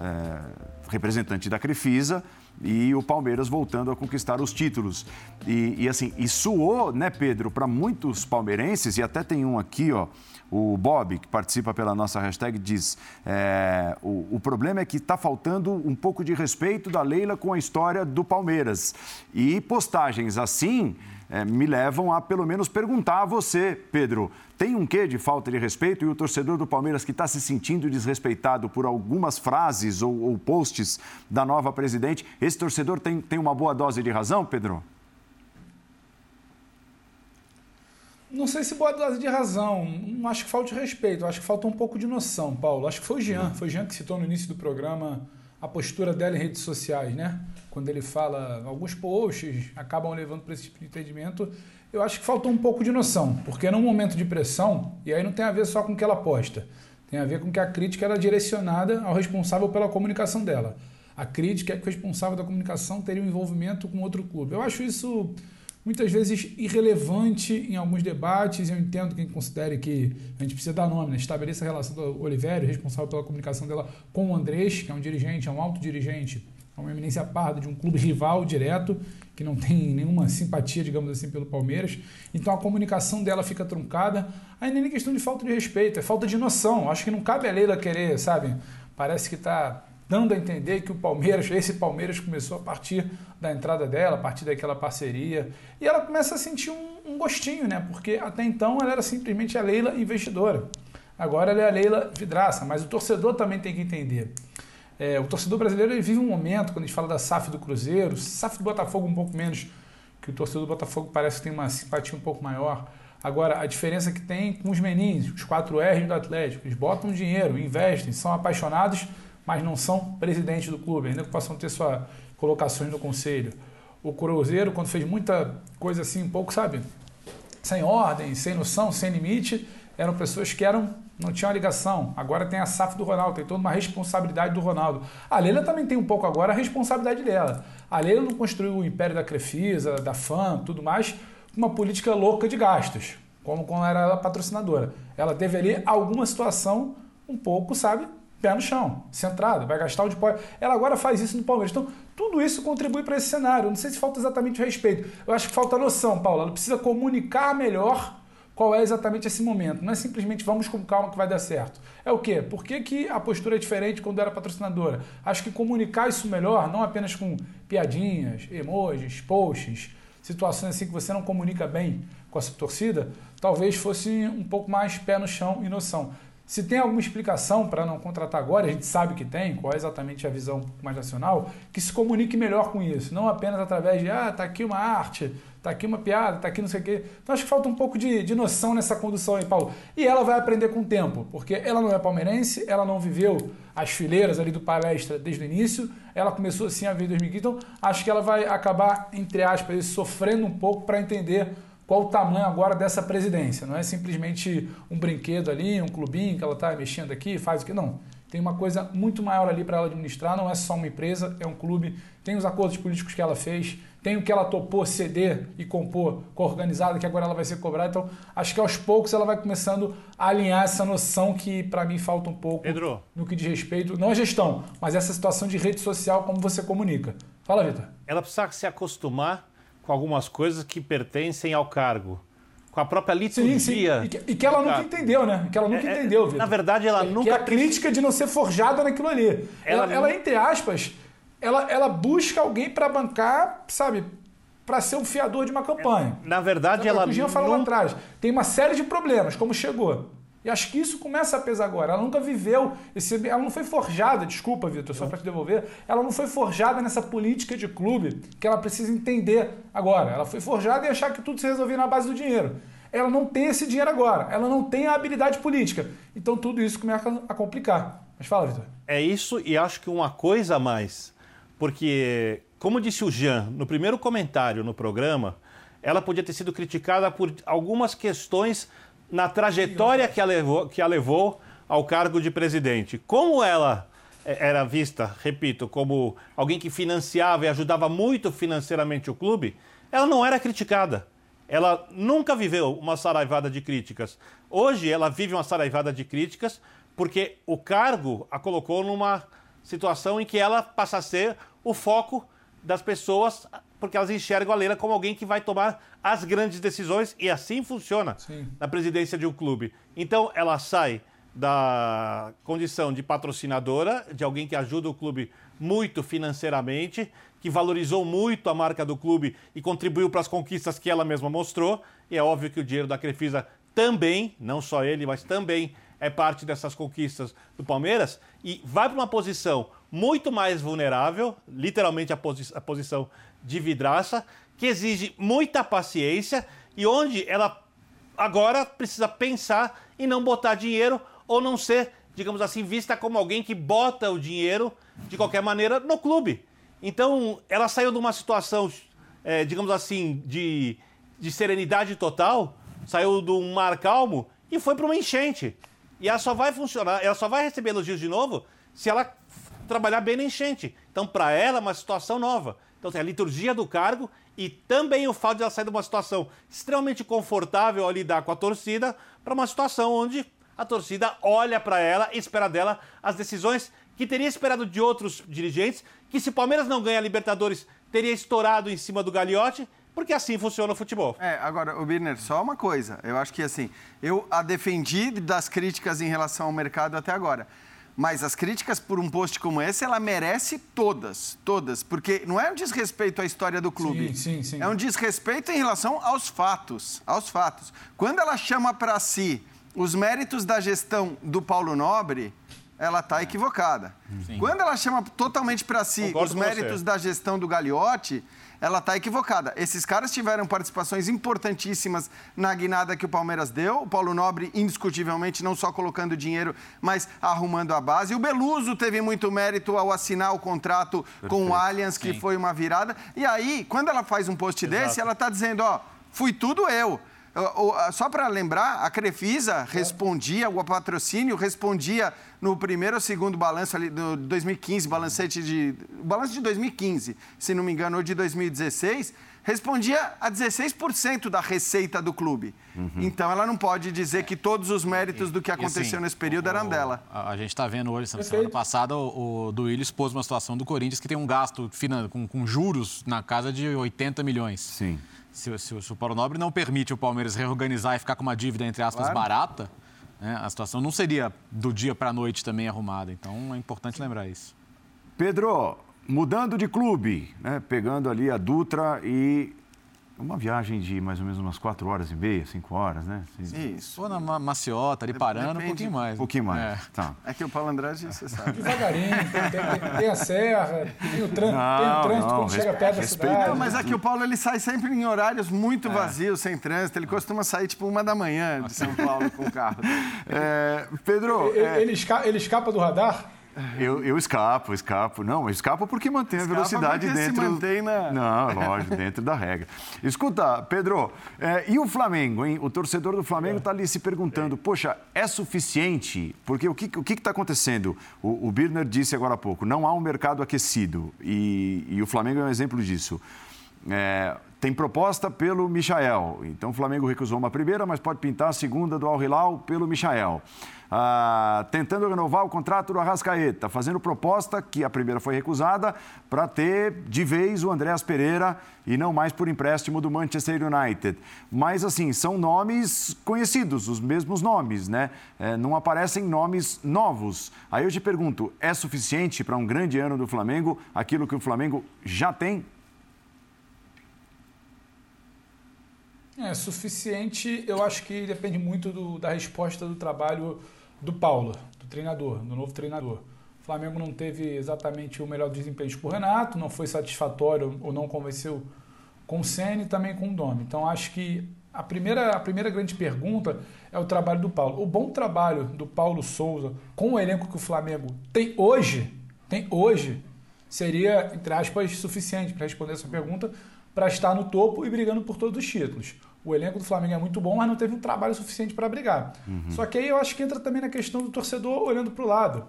É, representante da Crefisa e o Palmeiras voltando a conquistar os títulos. E, e assim, e suou, né, Pedro, para muitos palmeirenses, e até tem um aqui, ó, o Bob, que participa pela nossa hashtag, diz: é, o, o, problema é que está faltando um pouco de respeito da Leila com a história do Palmeiras. E postagens assim é, me levam a pelo menos perguntar a você, Pedro. Tem um quê de falta de respeito e o torcedor do Palmeiras que está se sentindo desrespeitado por algumas frases ou, ou, posts da nova presidente, esse torcedor tem, tem uma boa dose de razão, Pedro? Não sei se boa dose de razão. Não acho que falte respeito. Acho que falta um pouco de noção, Paulo. Acho que foi o Jean. Foi o Jean que citou no início do programa a postura dela em redes sociais, né? Quando ele fala, alguns posts acabam levando para esse tipo de entendimento. Eu acho que faltou um pouco de noção, porque num momento de pressão, e aí não tem a ver só com o que ela posta, tem a ver com que a crítica era direcionada ao responsável pela comunicação dela. A crítica é que o responsável da comunicação teria um envolvimento com outro clube. Eu acho isso muitas vezes irrelevante em alguns debates. Eu entendo quem considere que a gente precisa dar nome, né? estabeleça a relação do Oliveira, responsável pela comunicação dela, com o Andrés, que é um dirigente, é um alto dirigente, é uma eminência parda de um clube rival direto, que não tem nenhuma simpatia, digamos assim, pelo Palmeiras. Então a comunicação dela fica truncada. Aí nem é questão de falta de respeito, é falta de noção. Acho que não cabe a Leila querer, sabe? Parece que está dando a entender que o Palmeiras, esse Palmeiras começou a partir da entrada dela, a partir daquela parceria. E ela começa a sentir um, um, gostinho, né? Porque até então ela era simplesmente a Leila investidora. Agora ela é a Leila vidraça, mas o torcedor também tem que entender. É, o torcedor brasileiro ele vive um momento, quando a gente fala da SAF do Cruzeiro, SAF do Botafogo um pouco menos, que o torcedor do Botafogo parece que tem uma simpatia um pouco maior. Agora, a diferença que tem com os meninhos, os 4R do Atlético, eles botam dinheiro, investem, são apaixonados mas não são presidente do clube, ainda que possam ter suas colocações no conselho. O Cruzeiro, quando fez muita coisa assim, um pouco, sabe, sem ordem, sem noção, sem limite, eram pessoas que eram não tinham ligação. Agora tem a SAF do Ronaldo, tem toda uma responsabilidade do Ronaldo. A Leila também tem um pouco agora a responsabilidade dela. A Leila não construiu o império da Crefisa, da FAM, tudo mais, uma política louca de gastos, como quando era ela patrocinadora. Ela teve ali alguma situação um pouco, sabe, pé no chão, centrada, vai gastar o de. Ela agora faz isso no Palmeiras. Então, tudo isso contribui para esse cenário. Não sei se falta exatamente o respeito. Eu acho que falta noção, Paulo. Ela precisa comunicar melhor qual é exatamente esse momento. Não é simplesmente vamos com calma que vai dar certo. É o quê? Por que, que a postura é diferente quando era patrocinadora? Acho que comunicar isso melhor, não apenas com piadinhas, emojis, posts, situações assim que você não comunica bem com a sua torcida, talvez fosse um pouco mais pé no chão e noção. Se tem alguma explicação para não contratar agora, a gente sabe que tem, qual é exatamente a visão mais nacional, que se comunique melhor com isso, não apenas através de, ah, tá aqui uma arte, tá aqui uma piada, tá aqui não sei o quê. Então acho que falta um pouco de, de noção nessa condução aí, Paulo. E ela vai aprender com o tempo, porque ela não é palmeirense, ela não viveu as fileiras ali do palestra desde o início, ela começou assim a ver em 2015, então acho que ela vai acabar, entre aspas, sofrendo um pouco para entender qual o tamanho agora dessa presidência. Não é simplesmente um brinquedo ali, um clubinho que ela está mexendo aqui, faz o que. Não. Tem uma coisa muito maior ali para ela administrar, não é só uma empresa, é um clube, tem os acordos políticos que ela fez, tem o que ela topou ceder e compor com a organizada, que agora ela vai ser cobrada. Então, acho que aos poucos ela vai começando a alinhar essa noção que, para mim, falta um pouco Pedro. no que diz respeito, não a gestão, mas essa situação de rede social, como você comunica. Fala, Vitor. Ela precisa se acostumar com algumas coisas que pertencem ao cargo. Com a própria liturgia. Sim, sim. E, que, e que ela nunca entendeu, né? Que ela nunca é, é entendeu, Vitor. Na verdade, ela é, nunca. Que é a crítica de não ser forjada naquilo ali. Ela, ela, ela entre aspas, ela, ela busca alguém para bancar, sabe? Para ser um fiador de uma campanha. Na verdade, sabe? ela. O Jean falou lá atrás. Tem uma série de problemas, como chegou. E acho que isso começa a pesar agora. Ela nunca viveu, esse, ela não foi forjada, desculpa, Vitor, só para te devolver, ela não foi forjada nessa política de clube que ela precisa entender agora. Ela foi forjada em achar que tudo se resolvia na base do dinheiro. Ela não tem esse dinheiro agora, ela não tem a habilidade política. Então tudo isso começa a complicar. Mas fala, Vitor. É isso, e acho que uma coisa a mais, porque, como disse o Jean no primeiro comentário no programa, ela podia ter sido criticada por algumas questões na trajetória que a levou, que a levou ao cargo de presidente. Como ela é, era vista, repito, como alguém que financiava e ajudava muito financeiramente o clube, ela não era criticada. Ela nunca viveu uma saraivada de críticas. Hoje ela vive uma saraivada de críticas porque o cargo a colocou numa situação em que ela passa a ser o foco das pessoas porque elas enxergam a Leila como alguém que vai tomar as grandes decisões e assim funciona Sim. na presidência de um clube. Então ela sai da condição de patrocinadora, de alguém que ajuda o clube muito financeiramente, que valorizou muito a marca do clube e contribuiu para as conquistas que ela mesma mostrou. E é óbvio que o dinheiro da Crefisa também, não só ele, mas também é parte dessas conquistas do Palmeiras e vai para uma posição muito mais vulnerável, literalmente a, posi a posição de vidraça, que exige muita paciência e onde ela agora precisa pensar em não botar dinheiro ou não ser, digamos assim, vista como alguém que bota o dinheiro de qualquer maneira no clube. Então, ela saiu de uma situação, é, digamos assim, de, de serenidade total, saiu de um mar calmo e foi para uma enchente. E ela só vai funcionar, ela só vai receber elogios de novo se ela trabalhar bem na enchente. Então, para ela, é uma situação nova. Então, tem a liturgia do cargo e também o fato de ela sair de uma situação extremamente confortável ao lidar com a torcida para uma situação onde a torcida olha para ela e espera dela as decisões que teria esperado de outros dirigentes, que se o Palmeiras não ganha a Libertadores, teria estourado em cima do Gagliotti, porque assim funciona o futebol. É, agora, o Birner, só uma coisa. Eu acho que assim, eu a defendi das críticas em relação ao mercado até agora. Mas as críticas por um post como esse, ela merece todas, todas, porque não é um desrespeito à história do clube. Sim, sim, sim. É um desrespeito em relação aos fatos, aos fatos. Quando ela chama para si os méritos da gestão do Paulo Nobre, ela está equivocada. Sim. Quando ela chama totalmente para si Concordo os méritos da gestão do Gagliotti, ela está equivocada. Esses caras tiveram participações importantíssimas na guinada que o Palmeiras deu. O Paulo Nobre, indiscutivelmente, não só colocando dinheiro, mas arrumando a base. O Beluso teve muito mérito ao assinar o contrato Perfeito. com o Allianz, que Sim. foi uma virada. E aí, quando ela faz um post Exato. desse, ela está dizendo: ó, fui tudo eu. Só para lembrar, a Crefisa respondia, o patrocínio respondia no primeiro ou segundo balanço ali do 2015, balancete de. balanço de 2015, se não me engano, ou de 2016, respondia a 16% da receita do clube. Uhum. Então ela não pode dizer que todos os méritos do que aconteceu assim, nesse período o, eram dela. A, a gente está vendo hoje, semana passada, o, o Duílio expôs uma situação do Corinthians que tem um gasto com, com juros na casa de 80 milhões. Sim se, se, se, o Paulo Nobre não permite o Palmeiras reorganizar e ficar com uma dívida, entre aspas, claro. barata, né, a situação não seria do dia para a noite também arrumada. Então é importante lembrar isso. Pedro, mudando de clube, né, pegando ali a Dutra e uma viagem de mais ou menos umas 4 horas e meia, 5 horas, né? Isso. Ou na maciota, ali parando, Depende. um pouquinho mais. Um pouquinho mais. É, tá. é que o Paulo Andrade, você sabe. Devagarinho, tem, tem, tem, a serra, tem o, trânsito, não, tem o trânsito não, quando chega perto da cidade. Não, mas é que o Paulo ele sai sempre em horários muito é. vazios, sem trânsito. Ele costuma sair tipo uma da manhã de São Paulo com o carro. <laughs> É, Pedro. Ele, é... ele, escapa, ele escapa do radar? <laughs> Eu, eu escapo, escapo. Não, eu escapo porque mantém escapa a velocidade dentro. Se mantém na... Não, <laughs> lógico, dentro da regra. Escuta, Pedro, é, e o Flamengo, hein? O torcedor do Flamengo está ali se perguntando: poxa, é suficiente? Porque o que o está acontecendo? O, o Birner disse agora há pouco: não há um mercado aquecido. E, e o Flamengo é um exemplo disso. É, tem proposta pelo Michael. Então o Flamengo recusou uma primeira, mas pode pintar a segunda do Al Hilal pelo Michael ah, tentando renovar o contrato do Arrascaeta, fazendo proposta, que a primeira foi recusada, para ter de vez o Andréas Pereira e não mais por empréstimo do Manchester United. Mas, assim, são nomes conhecidos, os mesmos nomes, né? É, não aparecem nomes novos. Aí eu te pergunto, é suficiente para um grande ano do Flamengo aquilo que o Flamengo já tem? É suficiente, eu acho que depende muito do, da resposta do trabalho do Paulo, do treinador, do novo treinador. O Flamengo não teve exatamente o melhor desempenho com o Renato, não foi satisfatório ou não convenceu com o Senna e também com o Domi. Então acho que a primeira, a primeira grande pergunta é o trabalho do Paulo. O bom trabalho do Paulo Souza com o elenco que o Flamengo tem hoje, tem hoje, seria, entre aspas, suficiente para responder essa pergunta para estar no topo e brigando por todos os títulos o elenco do Flamengo é muito bom, mas não teve um trabalho suficiente para brigar. Uhum. Só que aí eu acho que entra também na questão do torcedor olhando para o lado.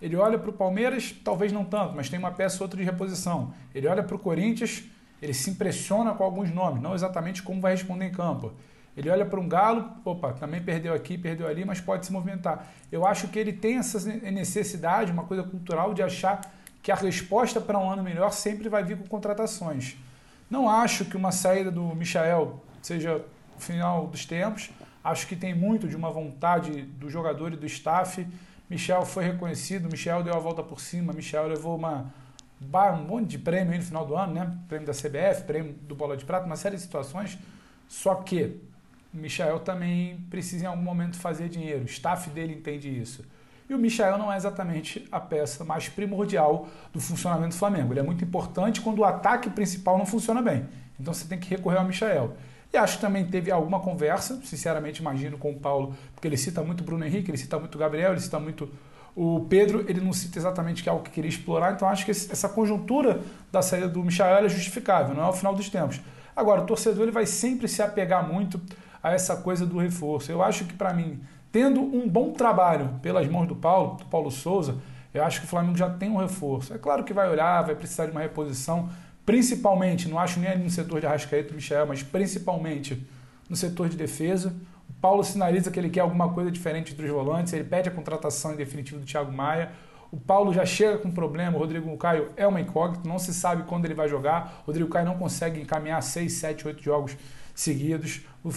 Ele olha para o Palmeiras, talvez não tanto, mas tem uma peça ou outra de reposição. Ele olha para o Corinthians, ele se impressiona com alguns nomes, não exatamente como vai responder em campo. Ele olha para um Galo, opa, também perdeu aqui, perdeu ali, mas pode se movimentar. Eu acho que ele tem essa necessidade, uma coisa cultural, de achar que a resposta para um ano melhor sempre vai vir com contratações. Não acho que uma saída do Michael seja o final dos tempos. Acho que tem muito de uma vontade do jogador e do staff. Michel foi reconhecido, Michel deu a volta por cima, Michel levou uma, um monte de prêmio no final do ano, né? Prêmio da CBF, prêmio do Bola de Prata, uma série de situações. Só que Michel também precisa em algum momento fazer dinheiro. O staff dele entende isso. E o Michel não é exatamente a peça mais primordial do funcionamento do Flamengo. Ele é muito importante quando o ataque principal não funciona bem. Então você tem que recorrer ao Michel. E acho que também teve alguma conversa, sinceramente imagino, com o Paulo, porque ele cita muito Bruno Henrique, ele cita muito Gabriel, ele cita muito o Pedro, ele não cita exatamente que é algo que queria explorar, então acho que essa conjuntura da saída do Michel é justificável, não é o final dos tempos. Agora, o torcedor ele vai sempre se apegar muito a essa coisa do reforço. Eu acho que, para mim, tendo um bom trabalho pelas mãos do Paulo, do Paulo Souza, eu acho que o Flamengo já tem um reforço. É claro que vai olhar, vai precisar de uma reposição, principalmente, não acho nem ali no setor de Arrascaeta e Michel, mas principalmente no setor de defesa. O Paulo sinaliza que ele quer alguma coisa diferente dos volantes, ele pede a contratação em definitivo do Thiago Maia. O Paulo já chega com problema, o Rodrigo Caio é uma incógnita, não se sabe quando ele vai jogar. O Rodrigo Caio não consegue encaminhar 6, 7, 8 jogos seguidos. O,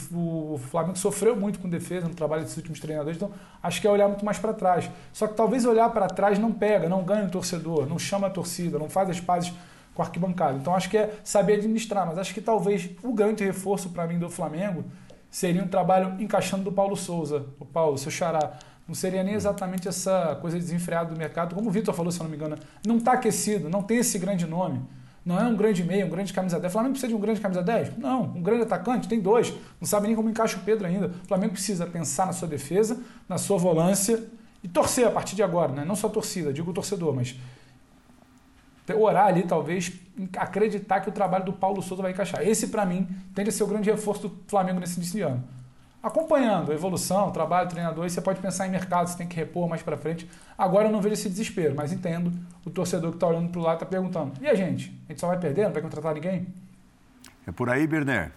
o, Flamengo sofreu muito com defesa no trabalho desses últimos treinadores, então acho que é olhar muito mais para trás. Só que talvez olhar para trás não pega, não ganha o torcedor, não chama a torcida, não faz as pazes com a arquibancada. Então acho que é saber administrar, mas acho que talvez o grande reforço para mim do Flamengo seria um trabalho encaixando do Paulo Souza. O Paulo, seu xará, não seria nem exatamente essa coisa desenfreada do mercado, como o Vitor falou, se eu não me engano, não está aquecido, não tem esse grande nome. Não é um grande meio, um grande camisa 10. O Flamengo precisa de um grande camisa 10? Não. Um grande atacante? Tem dois. Não sabe nem como encaixa o Pedro ainda. O Flamengo precisa pensar na sua defesa, na sua volância e torcer a partir de agora, né? Não só torcida, digo o torcedor, mas orar ali, talvez, acreditar que o trabalho do Paulo Souza vai encaixar. Esse, para mim, tende a ser o grande reforço do Flamengo nesse início de ano acompanhando a evolução, o trabalho do treinador, e você pode pensar em mercado, você tem que repor mais para frente. Agora eu não vejo esse desespero, mas entendo o torcedor que está olhando para o lado está perguntando: e a gente? A gente só vai perder? Não vai contratar ninguém? É por aí, Berner.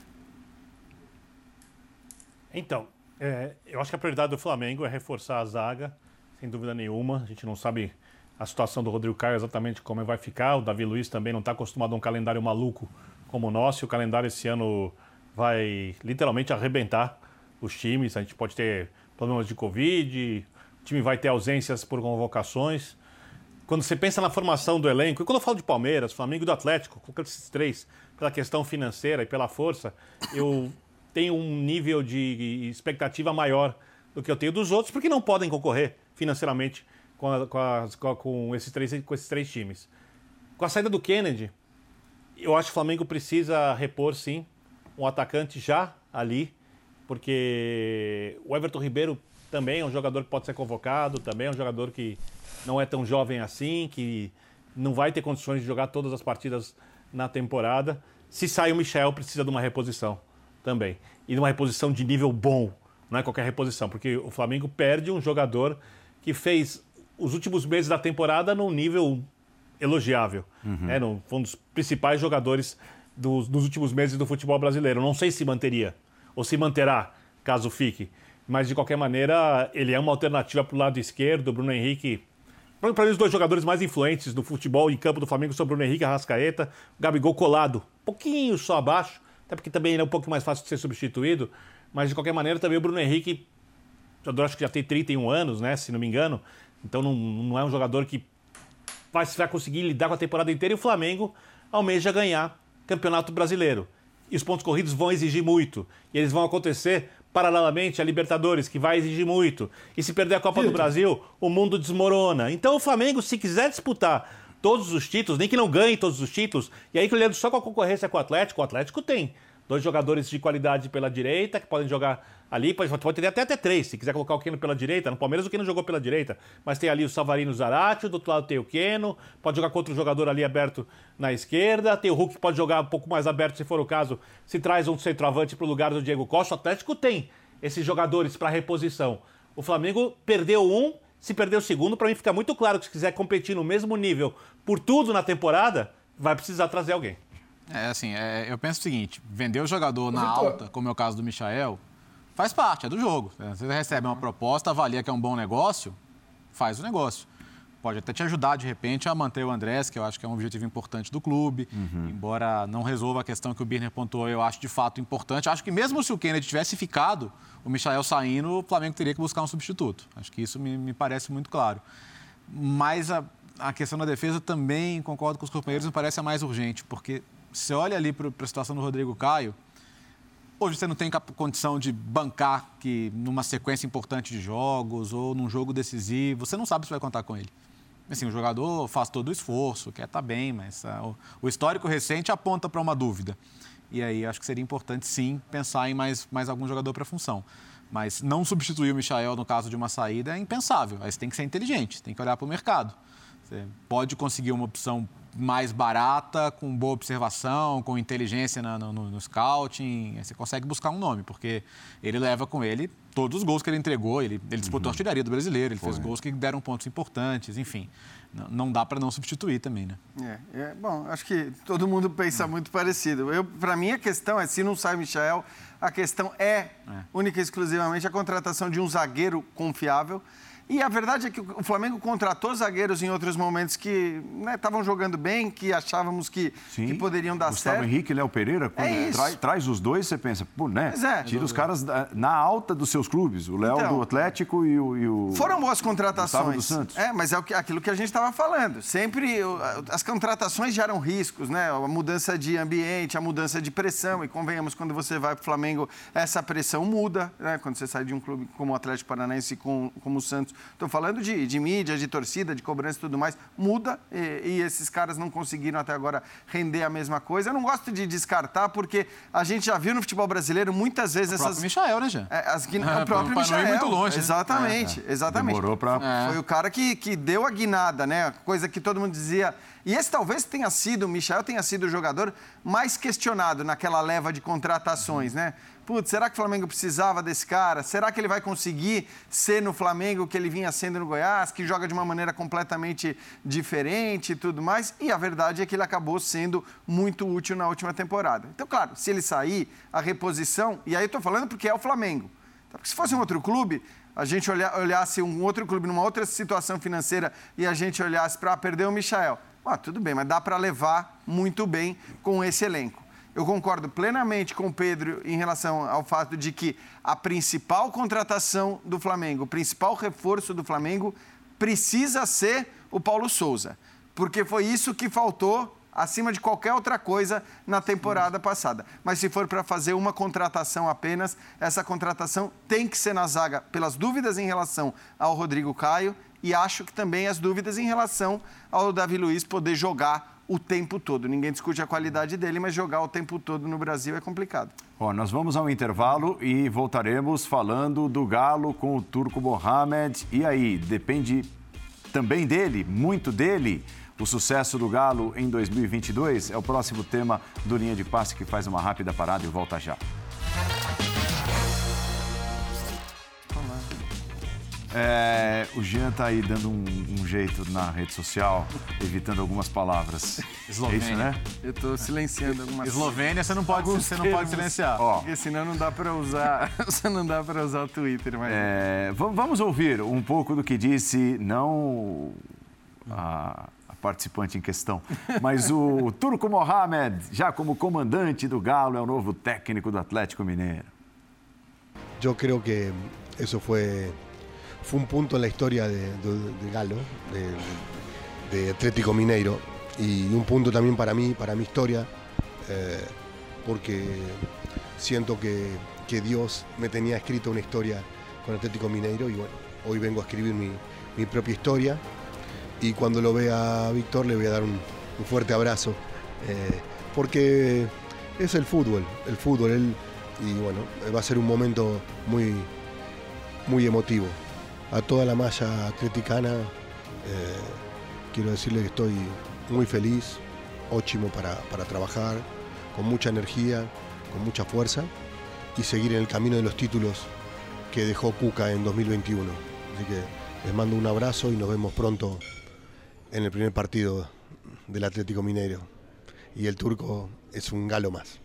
Então, é, eu acho que a prioridade do Flamengo é reforçar a zaga, sem dúvida nenhuma. A gente não sabe a situação do Rodrigo Caio exatamente como vai ficar. O Davi Luiz também não está acostumado a um calendário maluco como o nosso. E o calendário esse ano vai literalmente arrebentar os times. A gente pode ter problemas de Covid, o time vai ter ausências por convocações. Quando você pensa na formação do elenco, e quando eu falo de Palmeiras, Flamengo e do Atlético, colocando esses três, pela questão financeira e pela força, eu tenho um nível de expectativa maior do que eu tenho dos outros, porque não podem concorrer financeiramente com, a, com, a, com, esses, três, com esses três times. Com a saída do Kennedy, eu acho que o Flamengo precisa repor, sim, um atacante já ali porque o Everton Ribeiro também é um jogador que pode ser convocado, também é um jogador que não é tão jovem assim, que não vai ter condições de jogar todas as partidas na temporada. Se sai o Michel, precisa de uma reposição também. E de uma reposição de nível bom, não é qualquer reposição, porque o Flamengo perde um jogador que fez os últimos meses da temporada num nível elogiável. Uhum. É, foi um dos principais jogadores dos, dos últimos meses do futebol brasileiro. Não sei se manteria ou se manterá, caso fique. Mas, de qualquer maneira, ele é uma alternativa para o lado esquerdo. Bruno Henrique, para mim, os dois jogadores mais influentes do futebol em campo do Flamengo são Bruno Henrique e Arrascaeta. Gabigol colado, pouquinho só abaixo, até porque também ele é um pouco mais fácil de ser substituído. Mas, de qualquer maneira, também o Bruno Henrique, eu acho que já tem 31 anos, né, se não me engano. Então, não, não é um jogador que vai, vai conseguir lidar com a temporada inteira. E o Flamengo almeja ganhar Campeonato Brasileiro e os pontos corridos vão exigir muito. E eles vão acontecer paralelamente a Libertadores, que vai exigir muito. E se perder a Copa do Brasil, o mundo desmorona. Então o Flamengo, se quiser disputar todos os títulos, nem que não ganhe todos os títulos, e aí que olhando só com a concorrência com o Atlético, o Atlético tem dois jogadores de qualidade pela direita, que podem jogar ali, pode, pode ter até, até três, se quiser colocar o Keno pela direita. No Palmeiras o Keno jogou pela direita, mas tem ali o Savarino Zarate, do outro lado tem o Keno, pode jogar contra o jogador ali aberto na esquerda, tem o Hulk que pode jogar um pouco mais aberto se for o caso, se traz um centroavante para o lugar do Diego Costa. O Atlético tem esses jogadores para reposição. O Flamengo perdeu um, se perder o segundo, para mim fica muito claro que se quiser competir no mesmo nível por tudo na temporada, vai precisar trazer alguém. É assim, é, eu penso o seguinte: vender o jogador na alta, como é o caso do Michael, faz parte, é do jogo. Você recebe uma proposta, avalia que é um bom negócio, faz o negócio. Pode até te ajudar, de repente, a manter o Andrés, que eu acho que é um objetivo importante do clube. Uhum. Embora não resolva a questão que o Birner pontuou, eu acho de fato importante. Acho que mesmo se o Kennedy tivesse ficado, o Michael saindo, o Flamengo teria que buscar um substituto. Acho que isso me, me parece muito claro. Mas a, a questão da defesa também, concordo com os companheiros, me parece a mais urgente, porque você olha ali para a situação do Rodrigo Caio, hoje você não tem condição de bancar que numa sequência importante de jogos ou num jogo decisivo, você não sabe se vai contar com ele. Assim, o jogador faz todo o esforço, quer estar tá bem, mas o, histórico recente aponta para uma dúvida. E aí acho que seria importante, sim, pensar em mais, mais algum jogador para a função. Mas não substituir o Michael no caso de uma saída é impensável. Aí você tem que ser inteligente, tem que olhar para o mercado. Você pode conseguir uma opção mais barata, com boa observação, com inteligência no, no, no scouting. Você consegue buscar um nome, porque ele leva com ele todos os gols que ele entregou. Ele, ele disputou uhum. a artilharia do brasileiro, ele Foi. fez gols que deram pontos importantes, enfim. Não, não dá para não substituir também, né? É, é, bom, acho que todo mundo pensa muito parecido. Para mim, a questão é: se não sai Michel, a questão é, é única e exclusivamente a contratação de um zagueiro confiável e a verdade é que o Flamengo contratou zagueiros em outros momentos que estavam né, jogando bem, que achávamos que, que poderiam dar Gustavo certo. Gustavo Henrique e Léo Pereira, quando é traz, traz, os dois, você pensa, pô, né? É. Tira os caras da, na alta dos seus clubes, o Léo então, do Atlético e o, e o, Foram boas contratações. Do Santos. É, mas é aquilo que a gente estava falando. Sempre as contratações geram riscos, né? A mudança de ambiente, a mudança de pressão. E convenhamos, quando você vai para o Flamengo, essa pressão muda, né? Quando você sai de um clube como o Atlético Paranaense, com, como o Santos Estou falando de, de mídia, de torcida, de cobrança e tudo mais. Muda e, e, esses caras não conseguiram até agora render a mesma coisa. Eu não gosto de descartar, porque a gente já viu no futebol brasileiro muitas vezes o essas. O próprio Michael, né, Jean? É, as, é, <laughs> o próprio Michael. muito longe. Exatamente, né? exatamente. Demorou para. É. Foi o cara que, que deu a guinada, né? Coisa que todo mundo dizia. E esse talvez tenha sido, o Michel tenha sido o jogador mais questionado naquela leva de contratações, né? Putz, será que o Flamengo precisava desse cara? Será que ele vai conseguir ser no Flamengo que ele vinha sendo no Goiás, que joga de uma maneira completamente diferente e tudo mais? E a verdade é que ele acabou sendo muito útil na última temporada. Então, claro, se ele sair, a reposição, e aí eu estou falando porque é o Flamengo. Então, se fosse um outro clube, a gente olhasse um outro clube numa outra situação financeira e a gente olhasse para perder o Michael. Ah, tudo bem, mas dá para levar muito bem com esse elenco. Eu concordo plenamente com o Pedro em relação ao fato de que a principal contratação do Flamengo, o principal reforço do Flamengo, precisa ser o Paulo Souza. Porque foi isso que faltou acima de qualquer outra coisa na temporada passada. Mas se for para fazer uma contratação apenas, essa contratação tem que ser na zaga pelas dúvidas em relação ao Rodrigo Caio e acho que também as dúvidas em relação ao Davi Luiz poder jogar o tempo todo. Ninguém discute a qualidade dele, mas jogar o tempo todo no Brasil é complicado. Ó, nós vamos ao intervalo e voltaremos falando do Galo com o Turco Mohamed. E aí, depende também dele, muito dele, o sucesso do Galo em 2022? É o próximo tema do Linha de Passe que faz uma rápida parada e volta já. É, o Jean tá aí dando um, um, jeito na rede social, evitando algumas palavras. Eslovênia. É isso, né? Eu tô silenciando algumas Eslovênia, você não pode, você não pode silenciar. Ó, Porque senão não dá para usar, <laughs> você não dá para usar o Twitter, mas é, vamos ouvir um pouco do que disse não a, a participante em questão, mas o <laughs> Turco Mohamed, já como comandante do Galo, é o novo técnico do Atlético Mineiro. Eu creio que isso foi fue un punto en la historia de, Galo, de, Atlético Mineiro, y un punto también para mí, para mi historia, eh, porque siento que, Dios me tenía escrito una historia con Atlético Mineiro y bueno, hoy vengo a escribir mi, propia historia y cuando lo vea Víctor le voy a dar un, fuerte abrazo, eh, porque es el fútbol, el fútbol, y bueno, va a ser un momento muy, muy emotivo a toda la malla atleticana, eh, quiero decirle que estoy muy feliz, óchimo para, trabajar, con mucha energía, con mucha fuerza y seguir en el camino de los títulos que dejó Cuca en 2021. Así que les mando un abrazo y nos vemos pronto en el primer partido del Atlético Mineiro. Y el turco es un galo más.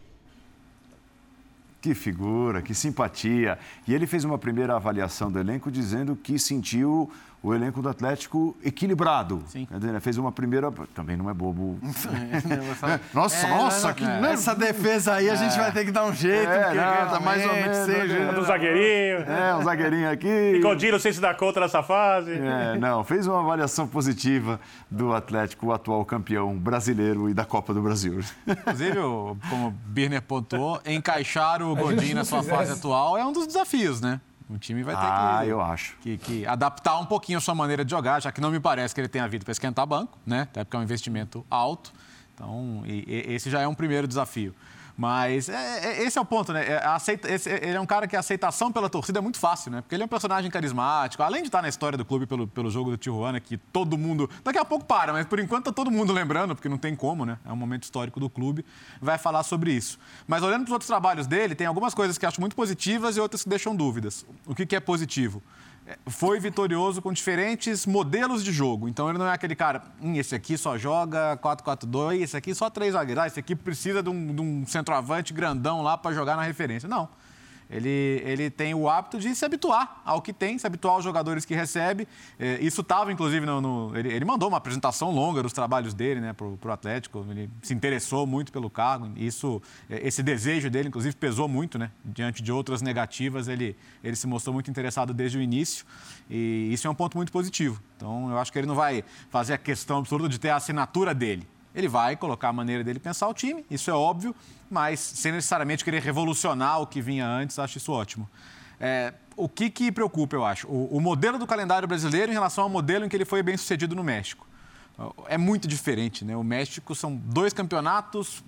Que figura, que simpatia. E ele fez uma primeira avaliação do elenco dizendo que sentiu o elenco do Atlético equilibrado. Sim. Quer dizer, né, fez uma primeira. Também não é bobo. <laughs> <laughs> nossa, É, nossa, não, que. não, Essa defesa aí a gente vai ter que dar um jeito, É, porque não, tá mais ou realmente, menos, seja- né? Do zagueirinho. <laughs> É, um zagueirinho aqui. Godinho, não sei se dá conta nessa fase. É, não, fez uma avaliação positiva do Atlético, o atual campeão brasileiro e da Copa do Brasil. Inclusive, como o Birner pontuou, encaixar o Godinho na sua fizesse. fase atual é um dos desafios, né? O time vai ter Ah, que, eu acho. que, que adaptar um pouquinho a sua maneira de jogar, já que não me parece que ele tenha vindo para esquentar banco, né? Até porque é um investimento alto. Então, e- e- esse já é um primeiro desafio. Mas é- é- esse é o ponto, né? É, aceita- esse- ele é um cara que a aceitação pela torcida é muito fácil, né? Porque ele é um personagem carismático. Além de estar na história do clube pelo, pelo jogo do Tijuana, que todo mundo. Daqui a pouco para, mas por enquanto tá todo mundo lembrando, porque não tem como, né? É um momento histórico do clube. Vai falar sobre isso. Mas olhando para os outros trabalhos dele, tem algumas coisas que acho muito positivas e outras que deixam dúvidas. O que, que é positivo? Foi vitorioso com diferentes modelos de jogo. Então ele não é aquele cara, hum, esse aqui só joga 4-4-2, esse aqui só três zagueiros, ah, esse aqui precisa de um, de um centroavante grandão lá para jogar na referência. Não. Ele, ele tem o hábito de se habituar ao que tem, se habituar aos jogadores que recebe. É, isso estava, inclusive, no. no- ele, ele mandou uma apresentação longa dos trabalhos dele né, para o Atlético. Ele se interessou muito pelo cargo. Isso, é, esse desejo dele, inclusive, pesou muito, né? Diante de outras negativas, ele, ele se mostrou muito interessado desde o início. E isso é um ponto muito positivo. Então, eu acho que ele não vai fazer a questão absurda de ter a assinatura dele. Ele vai colocar a maneira dele pensar o time, isso é óbvio, mas sem necessariamente querer revolucionar o que vinha antes, acho isso ótimo. É, o que, que preocupa, eu acho? O, o modelo do calendário brasileiro em relação ao modelo em que ele foi bem sucedido no México. É muito diferente, né? O México são dois campeonatos,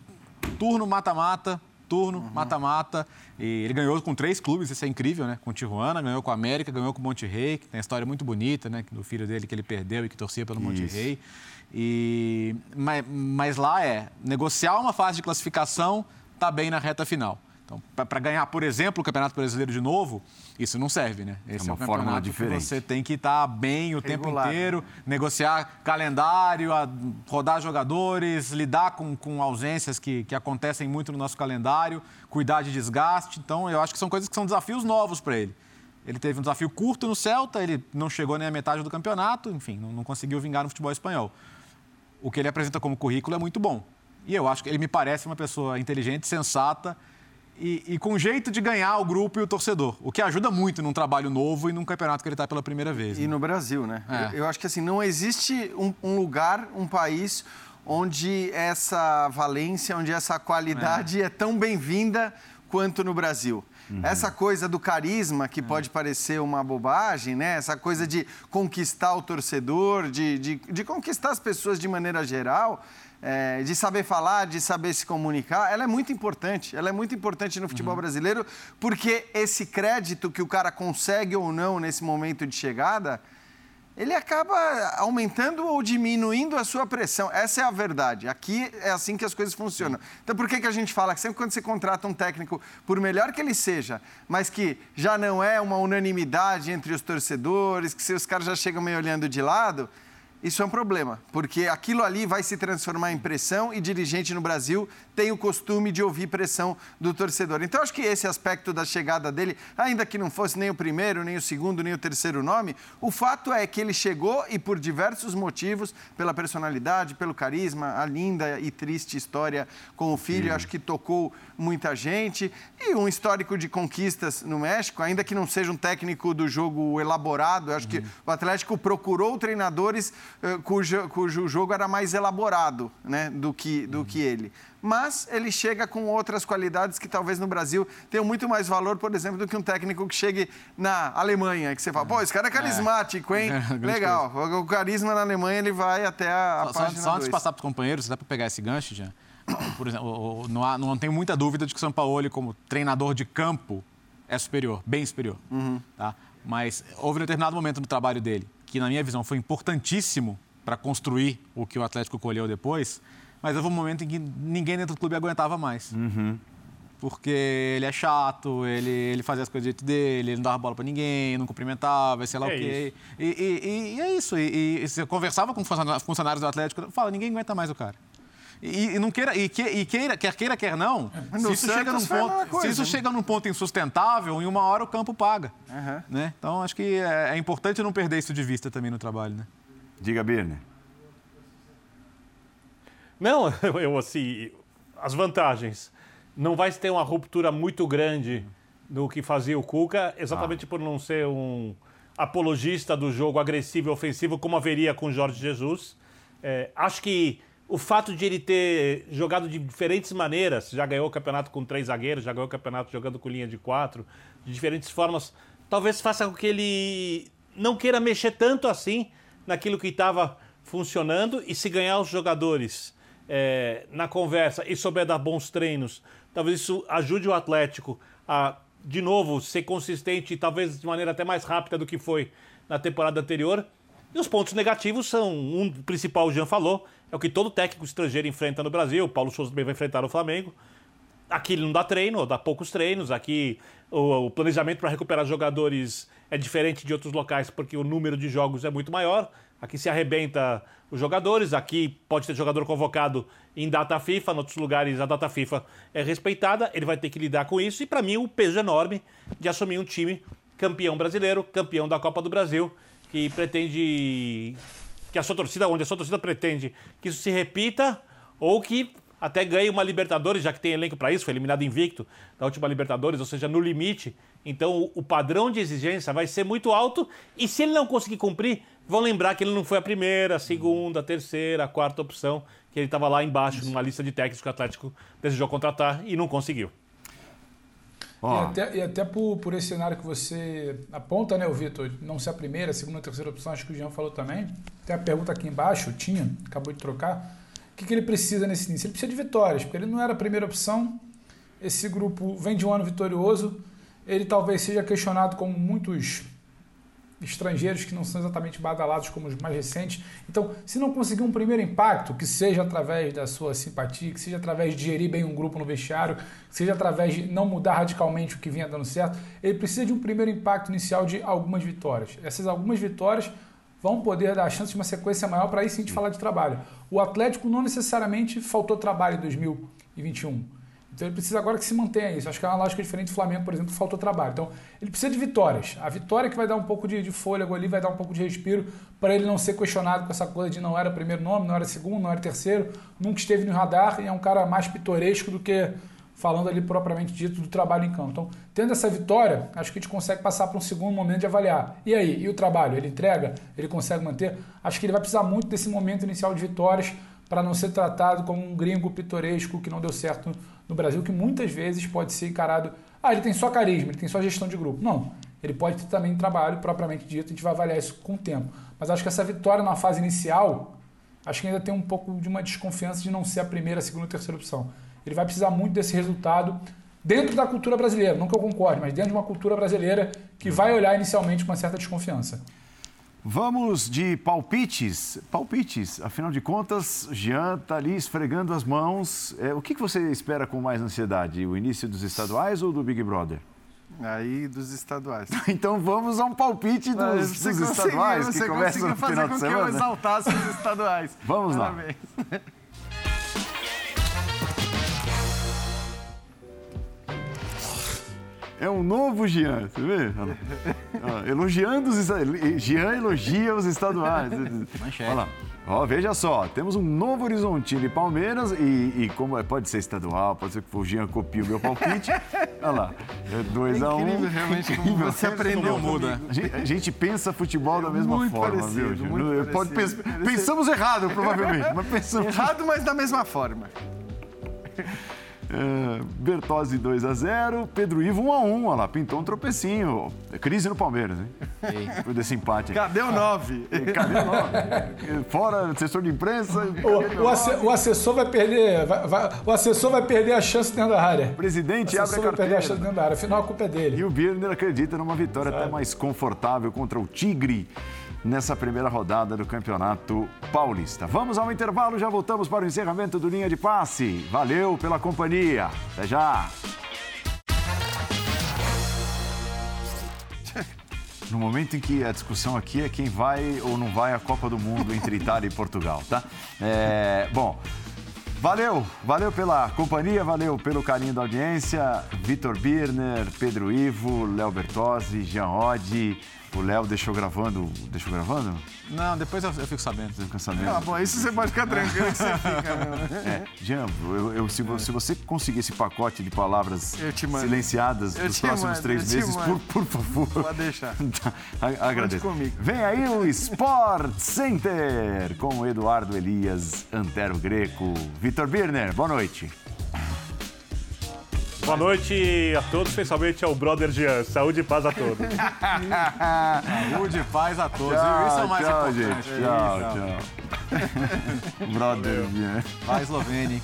turno mata-mata, turno mata-mata. E ele ganhou com três clubes, isso é incrível, né? Com o Tijuana, ganhou com o América, ganhou com o Monterrey, que tem uma história muito bonita, né? Do filho dele que ele perdeu e que torcia pelo Monterrey. E, mas, mas lá é negociar uma fase de classificação, tá bem na reta final. Então, para ganhar, por exemplo, o Campeonato Brasileiro de novo, isso não serve, né? Esse uma um fórmula diferente. Você tem que estar bem o tempo Regular, inteiro, negociar calendário, rodar jogadores, lidar com, com ausências que, que acontecem muito no nosso calendário, cuidar de desgaste. Então, eu acho que são coisas que são desafios novos para ele. Ele teve um desafio curto no Celta, ele não chegou nem à metade do campeonato, enfim, não, não conseguiu vingar no futebol espanhol. O que ele apresenta como currículo é muito bom. E eu acho que ele me parece uma pessoa inteligente, sensata e, e com jeito de ganhar o grupo e o torcedor. O que ajuda muito num trabalho novo e num campeonato que ele está pela primeira vez. E né? no Brasil, né? É. Eu, acho que assim, não existe um, um lugar, um país onde essa valência, onde essa qualidade é, tão bem-vinda quanto no Brasil. Essa coisa do carisma, que pode parecer uma bobagem, né? Essa coisa de conquistar o torcedor, de, de, de conquistar as pessoas de maneira geral, é, de saber falar, de saber se comunicar, ela é muito importante. Ela é muito importante no futebol brasileiro, porque esse crédito que o cara consegue ou não nesse momento de chegada, ele acaba aumentando ou diminuindo a sua pressão. Essa é a verdade. Aqui é assim que as coisas funcionam. Então, por que, que a gente fala que sempre quando você contrata um técnico, por melhor que ele seja, mas que já não é uma unanimidade entre os torcedores, que se os caras já chegam meio olhando de lado, isso é um problema, porque aquilo ali vai se transformar em pressão e dirigente no Brasil tem o costume de ouvir pressão do torcedor. Então, acho que esse aspecto da chegada dele, ainda que não fosse nem o primeiro, nem o segundo, nem o terceiro nome, o fato é que ele chegou e por diversos motivos, pela personalidade, pelo carisma, a linda e triste história com o filho, acho que tocou muita gente e um histórico de conquistas no México, ainda que não seja um técnico do jogo elaborado, acho que o Atlético procurou treinadores cujo, cujo jogo era mais elaborado né, do, que, do que ele. Mas ele chega com outras qualidades que talvez no Brasil tenham muito mais valor, por exemplo, do que um técnico que chegue na Alemanha, que você fala, pô, esse cara é carismático, hein? <laughs> É, Legal. O carisma na Alemanha ele vai até a, Só, só, página só antes de passar para os companheiros, dá para pegar esse gancho, já. <coughs> Por exemplo, não, há, não tenho muita dúvida de que o Sampaoli, como treinador de campo, é superior, bem superior. Tá? Mas houve um determinado momento no trabalho dele, que na minha visão foi importantíssimo para construir o que o Atlético colheu depois, mas houve um momento em que ninguém dentro do clube aguentava mais. Porque ele é chato, ele, ele fazia as coisas do jeito dele, ele não dava bola pra ninguém, não cumprimentava, sei lá É o quê. E, e- e- e é isso. E, você conversava com funcionários funcionários do Atlético, fala, ninguém aguenta mais o cara. E, e não queira, e, que, e queira, quer queira, quer não, No se isso, chega num, ponto, coisa, se isso né? chega num ponto insustentável, em uma hora o campo paga. Aham. Né? Então, acho que é, é importante não perder isso de vista também no trabalho. Né? Diga, Birner. Não, <laughs> eu assim, as vantagens. Não vai ter uma ruptura muito grande do que fazia o Cuca, exatamente por não ser um apologista do jogo agressivo e ofensivo, como haveria com o Jorge Jesus. É, acho que o fato de ele ter jogado de diferentes maneiras, já ganhou o campeonato com três zagueiros, já ganhou o campeonato jogando com linha de quatro, de diferentes formas, talvez faça com que ele não queira mexer tanto assim naquilo que estava funcionando e se ganhar os jogadores é, na conversa e souber dar bons treinos, talvez isso ajude o Atlético a, de novo, ser consistente talvez de maneira até mais rápida do que foi na temporada anterior. E os pontos negativos são, um principal, o Jean falou, é o que todo técnico estrangeiro enfrenta no Brasil. O Paulo Souza também vai enfrentar o Flamengo. Aqui ele não dá treino, dá poucos treinos. Aqui o, o planejamento para recuperar jogadores é diferente de outros locais porque o número de jogos é muito maior. Aqui se arrebenta os jogadores, aqui pode ter jogador convocado em data FIFA, em outros lugares a data FIFA é respeitada, ele vai ter que lidar com isso e para mim o peso enorme de assumir um time campeão brasileiro, campeão da Copa do Brasil, que pretende que a sua torcida, onde a sua torcida pretende que isso se repita ou que até ganhe uma Libertadores, já que tem elenco para isso, foi eliminado invicto da última Libertadores, ou seja, no limite. Então o- padrão de exigência vai ser muito alto e se ele não conseguir cumprir, vão lembrar que ele não foi a primeira, a segunda, a terceira, a quarta opção, que ele estava lá embaixo numa lista de técnicos que o Atlético desejou contratar e não conseguiu. Ó, E até, e até por, por esse cenário que você aponta, né, o Vitor, não ser a primeira, a segunda, a terceira opção, acho que o Jean falou também. Tem a pergunta aqui embaixo, tinha, acabou de trocar. O que, que ele precisa nesse início? Ele precisa de vitórias, porque ele não era a primeira opção. Esse grupo vem de um ano vitorioso. Ele talvez seja questionado como muitos estrangeiros que não são exatamente badalados como os mais recentes. Então, se não conseguir um primeiro impacto, que seja através da sua simpatia, que seja através de gerir bem um grupo no vestiário, que seja através de não mudar radicalmente o que vinha dando certo, ele precisa de um primeiro impacto inicial de algumas vitórias. Essas algumas vitórias vão poder dar a chance de uma sequência maior para aí sim gente falar de trabalho. O Atlético não necessariamente faltou trabalho em 2021. Então ele precisa agora que se mantenha isso. Acho que é uma lógica diferente do Flamengo, por exemplo, faltou trabalho. Então ele precisa de vitórias. A vitória que vai dar um pouco de, de fôlego ali, vai dar um pouco de respiro para ele não ser questionado com essa coisa de não era primeiro nome, não era segundo, não era terceiro, nunca esteve no radar e é um cara mais pitoresco do que falando ali propriamente dito do trabalho em campo. Então, tendo essa vitória, acho que a gente consegue passar para um segundo momento de avaliar. E aí, e o trabalho? Ele entrega? Ele consegue manter? Acho que ele vai precisar muito desse momento inicial de vitórias para não ser tratado como um gringo pitoresco que não deu certo no Brasil, que muitas vezes pode ser encarado. Ah, ele tem só carisma, ele tem só gestão de grupo. Não. Ele pode ter também trabalho propriamente dito, a gente vai avaliar isso com o tempo. Mas acho que essa vitória na fase inicial, acho que ainda tem um pouco de uma desconfiança de não ser a primeira, a segunda ou terceira opção. Ele vai precisar muito desse resultado dentro da cultura brasileira, não que eu concorde, mas dentro de uma cultura brasileira que vai olhar inicialmente com uma certa desconfiança. Vamos de palpites. Palpites, afinal de contas, Jean está ali esfregando as mãos. É, o que, que você espera com mais ansiedade? O início dos estaduais ou do Big Brother? Aí dos estaduais. <laughs> Então vamos a um palpite dos, dos você conseguiu- estaduais que você começam conseguiu no fazer final com que eu exaltasse os estaduais. Vamos lá. <laughs> É um novo Jean, você vê? Ó, elogiando os estaduais. Jean elogia os estaduais. Manchete. Olha lá. Ó, veja só, temos um novo Horizontino e Palmeiras, e, e como é- pode ser estadual, pode ser que o Jean copie o meu palpite. Olha lá, 2 a 1 um. Incrível, realmente, como Incrível. você aprendeu. Muda. A gente, a gente pensa futebol da mesma Muito forma, parecido, viu, muito pode parecido. pens- pensamos errado, provavelmente, mas pensamos. Errado, mas da mesma forma. É, Bertozzi 2 a 0 Pedro Ivo 1 a 1 olha lá, pintou um tropecinho. É Crise no Palmeiras, hein? Depois desse empate. aí. Cadê o 9? Cadê o nome? Fora assessor de imprensa. O, o asse- o assessor vai perder. vai- vai- o assessor vai perder a chance dentro da área. Presidente O abre a assessor vai perder a chance carteira. dentro da área. Afinal, a culpa é dele. E o Birner acredita numa vitória até mais confortável contra o Tigre nessa primeira rodada do Campeonato Paulista. Vamos ao intervalo, já voltamos para o encerramento do Linha de Passe. Valeu pela companhia. Até já. No momento em que a discussão aqui é quem vai ou não vai à Copa do Mundo entre Itália e Portugal, tá? É, bom, Valeu, valeu pela companhia, valeu pelo carinho da audiência. Vitor Birner, Pedro Ivo, Léo Bertozzi, Jean Oddi. O Léo deixou gravando. Deixou gravando? Não, depois eu, eu fico sabendo. Você fica sabendo? Ah, bom, isso você pode ficar tranquilo que você fica mesmo. <laughs> É, Jean, eu, eu- se, se você conseguir esse pacote de palavras silenciadas Eu nos próximos mando, três meses, por, por favor. Pode deixar. <laughs> Tá, a- agradeço. comigo. Vem aí o Sport Center com o Eduardo Elias, Antero Greco, Vitor Birner. Boa noite. Boa noite a todos, especialmente ao brother Jean. Saúde e paz a todos. <laughs> Saúde e paz a todos. viu? Isso é o mais tchau, importante. gente. Tchau, tchau. <laughs> Brother, Jean. Vai, Eslovênia.